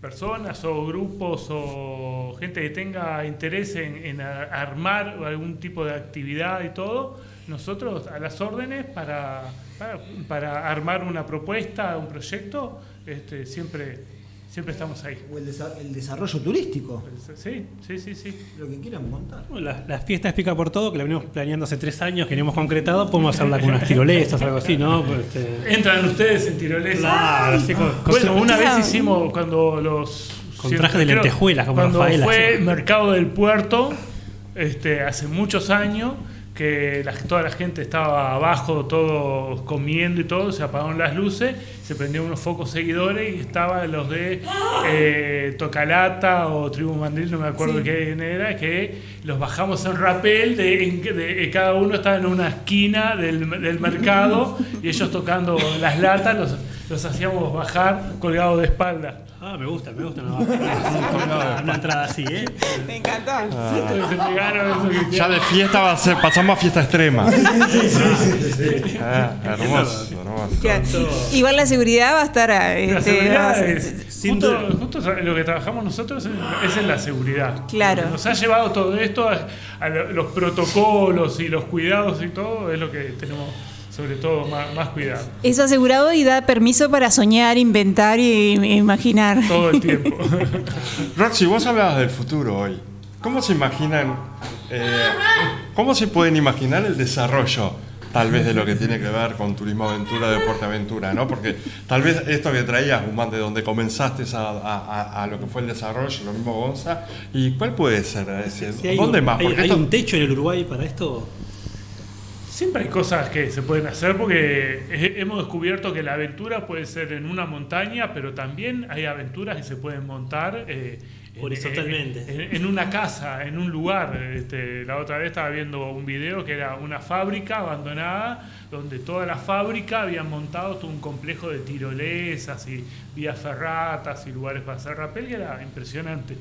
personas o grupos o gente que tenga interés en, armar algún tipo de actividad y todo, nosotros a las órdenes para, para, para armar una propuesta, un proyecto, este, siempre, siempre estamos ahí. O el, desa- el desarrollo turístico. Sí, sí, sí, sí. Lo que quieran montar. Las, las fiestas pica por todo, que la venimos planeando hace tres años, que no hemos concretado, podemos hacerla con unas tirolesas o algo así, ¿no? Pues, este, Entran ustedes en tirolesa. Claro, sí, con- con- bueno, una vez hicimos cuando los. Con traje de lentejuelas, como Cuando Rafaela, fue. Mercado del Puerto, este, hace muchos años, que la- toda la gente estaba abajo, todos comiendo y todo, se apagaron las luces, se prendieron unos focos seguidores y estaban los de eh, Tocalata o Tribu Mandril, no me acuerdo Sí. quién era, que los bajamos en rapel, de, de- cada uno estaba en una esquina del, del mercado y ellos tocando las latas, los, los hacíamos bajar colgados de espalda. Ah, me gusta, me gusta una, una- una entrada así, ¿eh? Me encantó. Ya de fiesta va a ser, pasamos a fiesta extrema. Ah, hermoso, hermoso. Claro. Igual la seguridad va a estar. La este, va seguridad a ser- es, justo, justo lo que trabajamos nosotros es, es en la seguridad. Claro. Nos ha llevado todo esto a, a lo- los protocolos y los cuidados y todo, es lo que tenemos sobre todo más, más cuidado. Es asegurado y da permiso para soñar, inventar y e imaginar. Todo el tiempo. Roxy, vos hablabas del futuro hoy. ¿Cómo se imaginan, eh, cómo se pueden imaginar el desarrollo, tal vez, de lo que tiene que ver con turismo aventura, deporte aventura, ¿no? Porque tal vez esto que traías, Guzmán, de donde comenzaste a, a- a- lo que fue el desarrollo, lo mismo Gonza, ¿y cuál puede ser? Sí, hay ¿Dónde un- más? hay- Porque hay esto- un techo en el Uruguay para esto? Siempre hay cosas que se pueden hacer porque he- hemos descubierto que la aventura puede ser en una montaña, pero también hay aventuras que se pueden montar eh, en- Horizontalmente. En, en una casa, en un lugar. Este, la otra vez estaba viendo un video que era una fábrica abandonada, donde toda la fábrica habían montado todo un complejo de tirolesas y vías ferratas y lugares para hacer rappel, que era impresionante.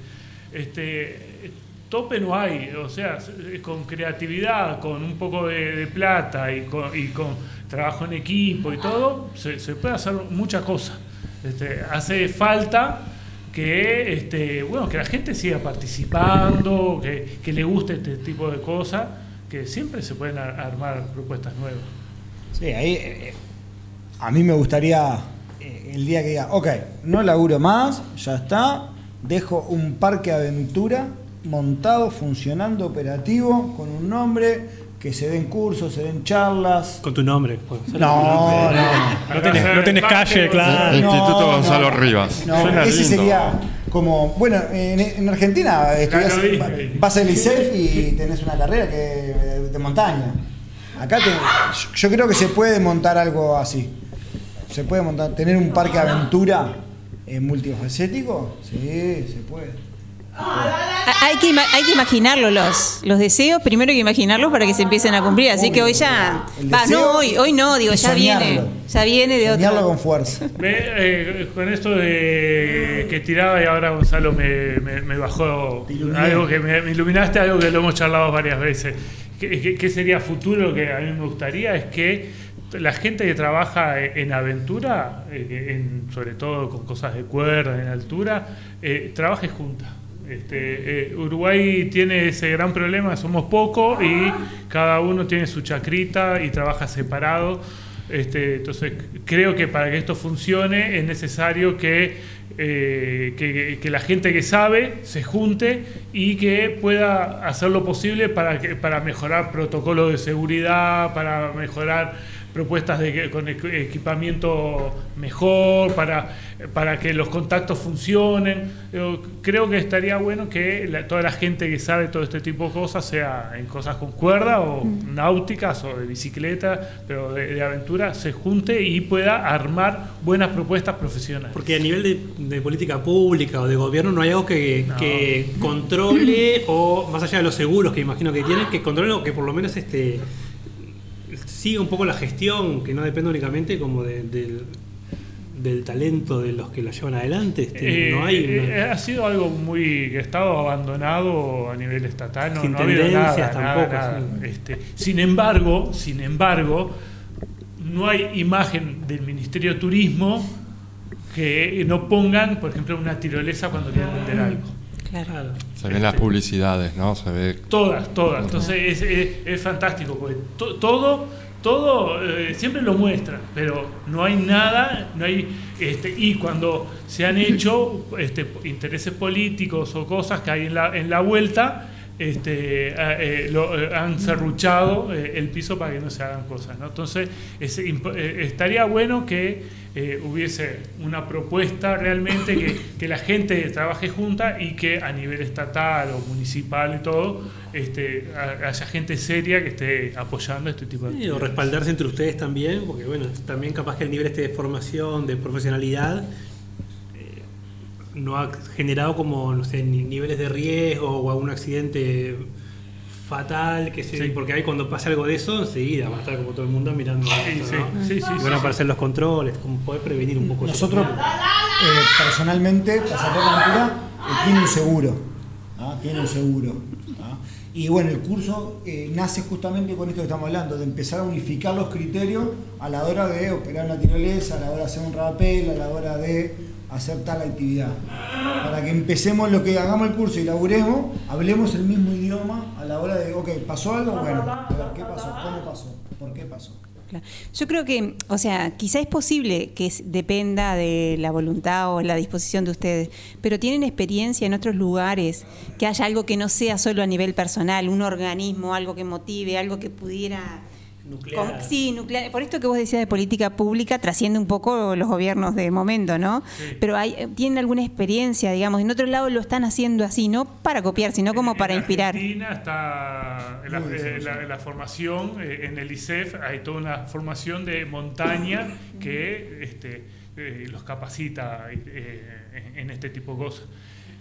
Este, tope no hay, o sea, con creatividad, con un poco de, plata y con, trabajo en equipo y todo, se, puede hacer muchas cosas. Este, hace falta que, este, bueno, que la gente siga participando, que, le guste este tipo de cosas, que siempre se pueden ar- armar propuestas nuevas. Sí, ahí eh, a mí me gustaría eh, el día que diga, ok, no laburo más, ya está, dejo un parque aventura montado, funcionando, operativo, con un nombre, que se den cursos, se den charlas. Con tu nombre. pues. No, no. No tenés, no tenés calle, claro. Instituto Gonzalo Rivas. No, Suena ese lindo. sería como, bueno, en, en Argentina estudias- vas al ISEF y tenés una carrera que de montaña. Acá te- yo- yo creo que se puede montar algo así. Se puede montar, tener un parque aventura eh, multifacético, sí, se puede. Hay que, hay que imaginarlo, los, los deseos, primero hay que imaginarlos para que se empiecen a cumplir. Así que hoy ya. Va, no, hoy, hoy no, digo, ya viene. Ya viene de otro. con fuerza. Eh, con esto de que tiraba y ahora Gonzalo me, me- me bajó algo que me, me iluminaste, algo que lo hemos charlado varias veces. ¿Qué, qué- qué sería futuro que a mí me gustaría? Es que la gente que trabaja en aventura, eh, en- sobre todo con cosas de cuerda, en altura, eh, trabaje junta. Este, eh, Uruguay tiene ese gran problema, somos pocos y cada uno tiene su chacrita y trabaja separado. Este, entonces, creo que para que esto funcione es necesario que, eh, que, que la gente que sabe se junte y que pueda hacer lo posible para, que, para mejorar protocolos de seguridad, para mejorar propuestas de, que- con equ- equipamiento mejor para, para que los contactos funcionen. Yo creo que estaría bueno que la- toda la gente que sabe todo este tipo de cosas, sea en cosas con cuerda o náuticas o de bicicleta, pero de, de aventura, se junte y pueda armar buenas propuestas profesionales. Porque a nivel de, de política pública o de gobierno no hay algo que, que controle o más allá de los seguros que imagino que tienen, que controle o que por lo menos este siga un poco la gestión, que no depende únicamente como de- del, del talento de los que lo llevan adelante. Este, Eh, no hay eh, una- ha sido algo muy que ha estado abandonado a nivel estatal, no, Sin no ha habido tendencias nada, tampoco, nada. sí. Este, sin embargo, sin embargo, no hay imagen del Ministerio de Turismo que no pongan, por ejemplo, una tirolesa cuando quieran vender algo. Claro. Se ven las publicidades, ¿no? Se ve. Todas, todas. Entonces es, es- es fantástico, porque to- todo, todo eh, siempre lo muestra, pero no hay nada, no hay, este, y cuando se han hecho este, intereses políticos o cosas que hay en la, en la vuelta, este, eh, eh, lo, eh, han serruchado el piso para que no se hagan cosas. ¿no? Entonces estaría bueno que eh, hubiese una propuesta realmente que, que la gente trabaje junta y que a nivel estatal o municipal y todo este, ha- haya gente seria que esté apoyando este tipo de Sí, o respaldarse entre ustedes también, porque bueno, también capaz que el nivel este de formación, de profesionalidad, eh, no ha generado como, no sé, ni- niveles de riesgo o algún accidente fatal, que se, porque ahí cuando pasa algo de eso, enseguida va a estar como todo el mundo mirando esto, sí, ¿no? sí, sí, Y sí, van a sí. aparecer los controles, como poder prevenir un poco eso Nosotros, eh, personalmente, Pasaporte Aventura eh, tiene un seguro. ¿ah? Tiene un seguro. ¿ah? Y bueno, el curso eh, nace justamente con esto que estamos hablando, de empezar a unificar los criterios a la hora de operar una tirolesa, a la hora de hacer un rapel, a la hora de hacer tal actividad. Para que empecemos lo que hagamos el curso y laburemos, hablemos el mismo idioma a la hora de, ok, ¿pasó algo? Bueno, ¿qué pasó? ¿Cómo pasó? ¿Por qué pasó? Yo creo que, o sea, quizá es posible que dependa de la voluntad o la disposición de ustedes, pero tienen experiencia en otros lugares, que haya algo que no sea solo a nivel personal, un organismo, algo que motive, algo que pudiera... Nuclear. con- sí, nuclear. Por esto que vos decías de política pública, trasciende un poco los gobiernos de momento, ¿no? Pero hay, eh, tienen alguna experiencia, digamos, en otro lado lo están haciendo así, no para copiar, sino como para inspirar. Argentina está en la, eh, la- la formación, eh, en el ICEF hay toda una formación de montaña que este, eh, los capacita eh, en este tipo de cosas.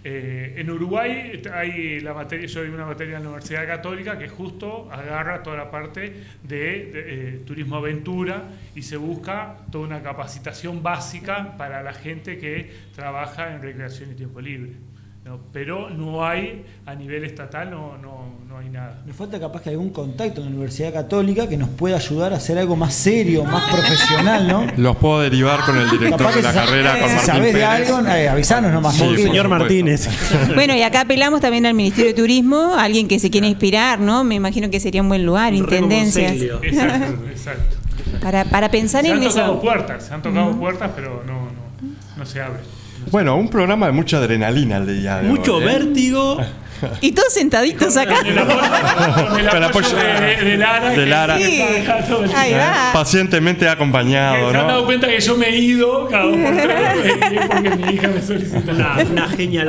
Eh, en Uruguay hay la yo doy una materia en la Universidad Católica que justo agarra toda la parte de, de, eh, turismo aventura y se busca toda una capacitación básica para la gente que trabaja en recreación y tiempo libre. ¿No? Pero no hay, a nivel estatal, no, no, no hay nada. Nos falta capaz que algún contacto en la Universidad Católica que nos pueda ayudar a hacer algo más serio, más profesional, ¿no? Los puedo derivar con el director Capaz de la carrera, con Martín sabés de Pérez. algo, eh, avisanos nomás. Sí, supuesto. Martínez. Bueno, y acá apelamos también al Ministerio de Turismo, alguien que se quiere inspirar, ¿no? Me imagino que sería un buen lugar, intendencias. Exacto, exacto. Para, para pensar Se en han tocado eso. puertas, se han tocado Ujú. puertas, pero no, no, no se abre. Bueno, un programa de mucha adrenalina el día de Mucho hoy, ¿eh? vértigo. Y todos sentaditos acá. Con el apoyo de, de Lara. De Lara. Ahí va. Pacientemente acompañado, Se han dado ¿no? cuenta que yo me he ido cada dos por tres eh, porque mi hija me solicita. Una, una genial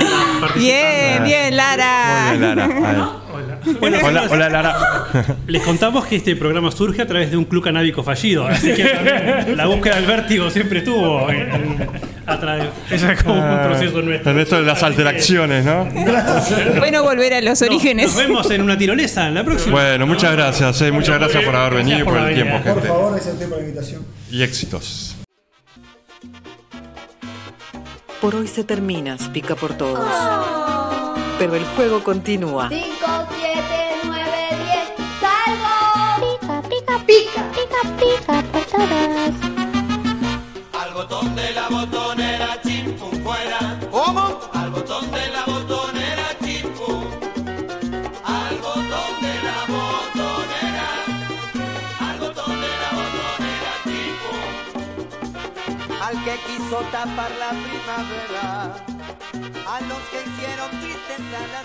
Bien, bien, Lara. Muy bien, Lara. Ahí. Bueno, Hola, hola, Lara. Les contamos que este programa surge a través de un club canábico fallido, así que también la búsqueda del vértigo siempre estuvo en- en- a través. Eso es como un proceso nuestro. En esto de las alteraciones, ¿no? Bueno, volver a los orígenes. Nos vemos en una tirolesa en la próxima. Bueno, muchas gracias, eh, muchas gracias por haber venido y Gracias por por el tiempo, venida. Por gente. favor, gracias a usted por la invitación. Y éxitos. Por hoy se termina, pica por todos. Pero el juego continúa. 5, Pica, pica, pica, por todos. Al botón de la botonera, chimpum fuera. ¿Cómo? Al botón de la botonera, chimpum. Al botón de la botonera. Al botón de la botonera, chimpum. al que quiso tapar la primavera, a los que hicieron tristeza la